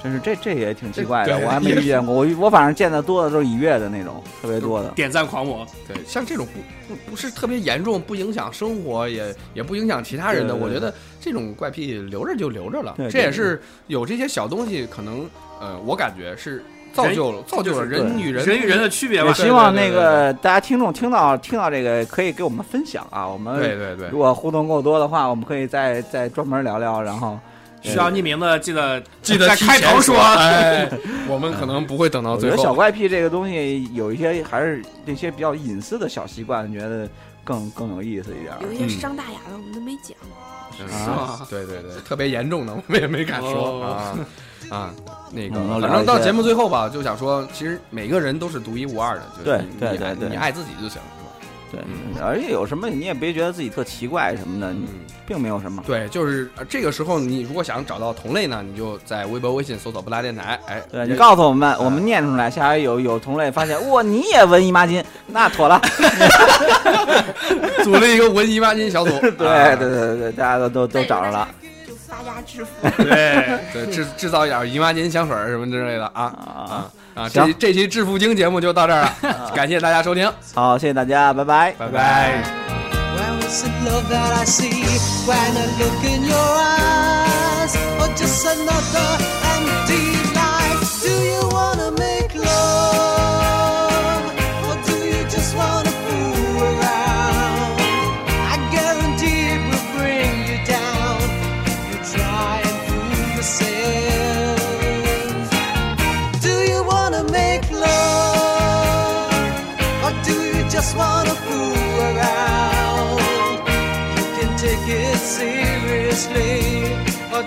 真是这这也挺奇怪的，我还没遇见过。我我反正见的多的都是已阅的那种，特别多的。点赞狂魔，对，像这种不不不是特别严重，不影响生活，也也不影响其他人的，我觉得这种怪癖留着就留着了。对这也是有这些小东西，可能呃，我感觉是造就了造就了人与人人与人的区别吧。也希望那个大家听众听到听到这个可以给我们分享啊，我们对对对如果互动够多的话，我们可以再再专门聊聊，然后需要匿名的，记得记得在开头说。哎，我们可能不会等到最后我觉得。小怪癖这个东西有一些还是那些比较隐私的小习惯，觉得更更有意思一点儿。有一些伤大雅的我们都没讲。嗯是吗对对对，特别严重的我们也没敢说哦啊啊。那个反正到节目最后吧，就想说，其实每个人都是独一无二的，就是对你你爱对对对你爱自己就行，是吧？对嗯，而且有什么你也别觉得自己特奇怪什么的，嗯，并没有什么。对，就是呃这个时候，你如果想找到同类呢，你就在微博、微信搜索“不拉电台”，哎，对你告诉我们，我们念出来，下回有有同类发现，哇，你也纹姨妈巾，那妥了。组了一个文姨妈巾小组，对啊对对对，大家都都都找着了家致富。对，对，制制造一点姨妈巾、香水儿什么之类的啊啊！啊啊！这这期致富经节目就到这儿了，感谢大家收听，好，谢谢大家，拜拜。拜拜。Well, is it love that I see when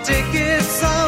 tickets on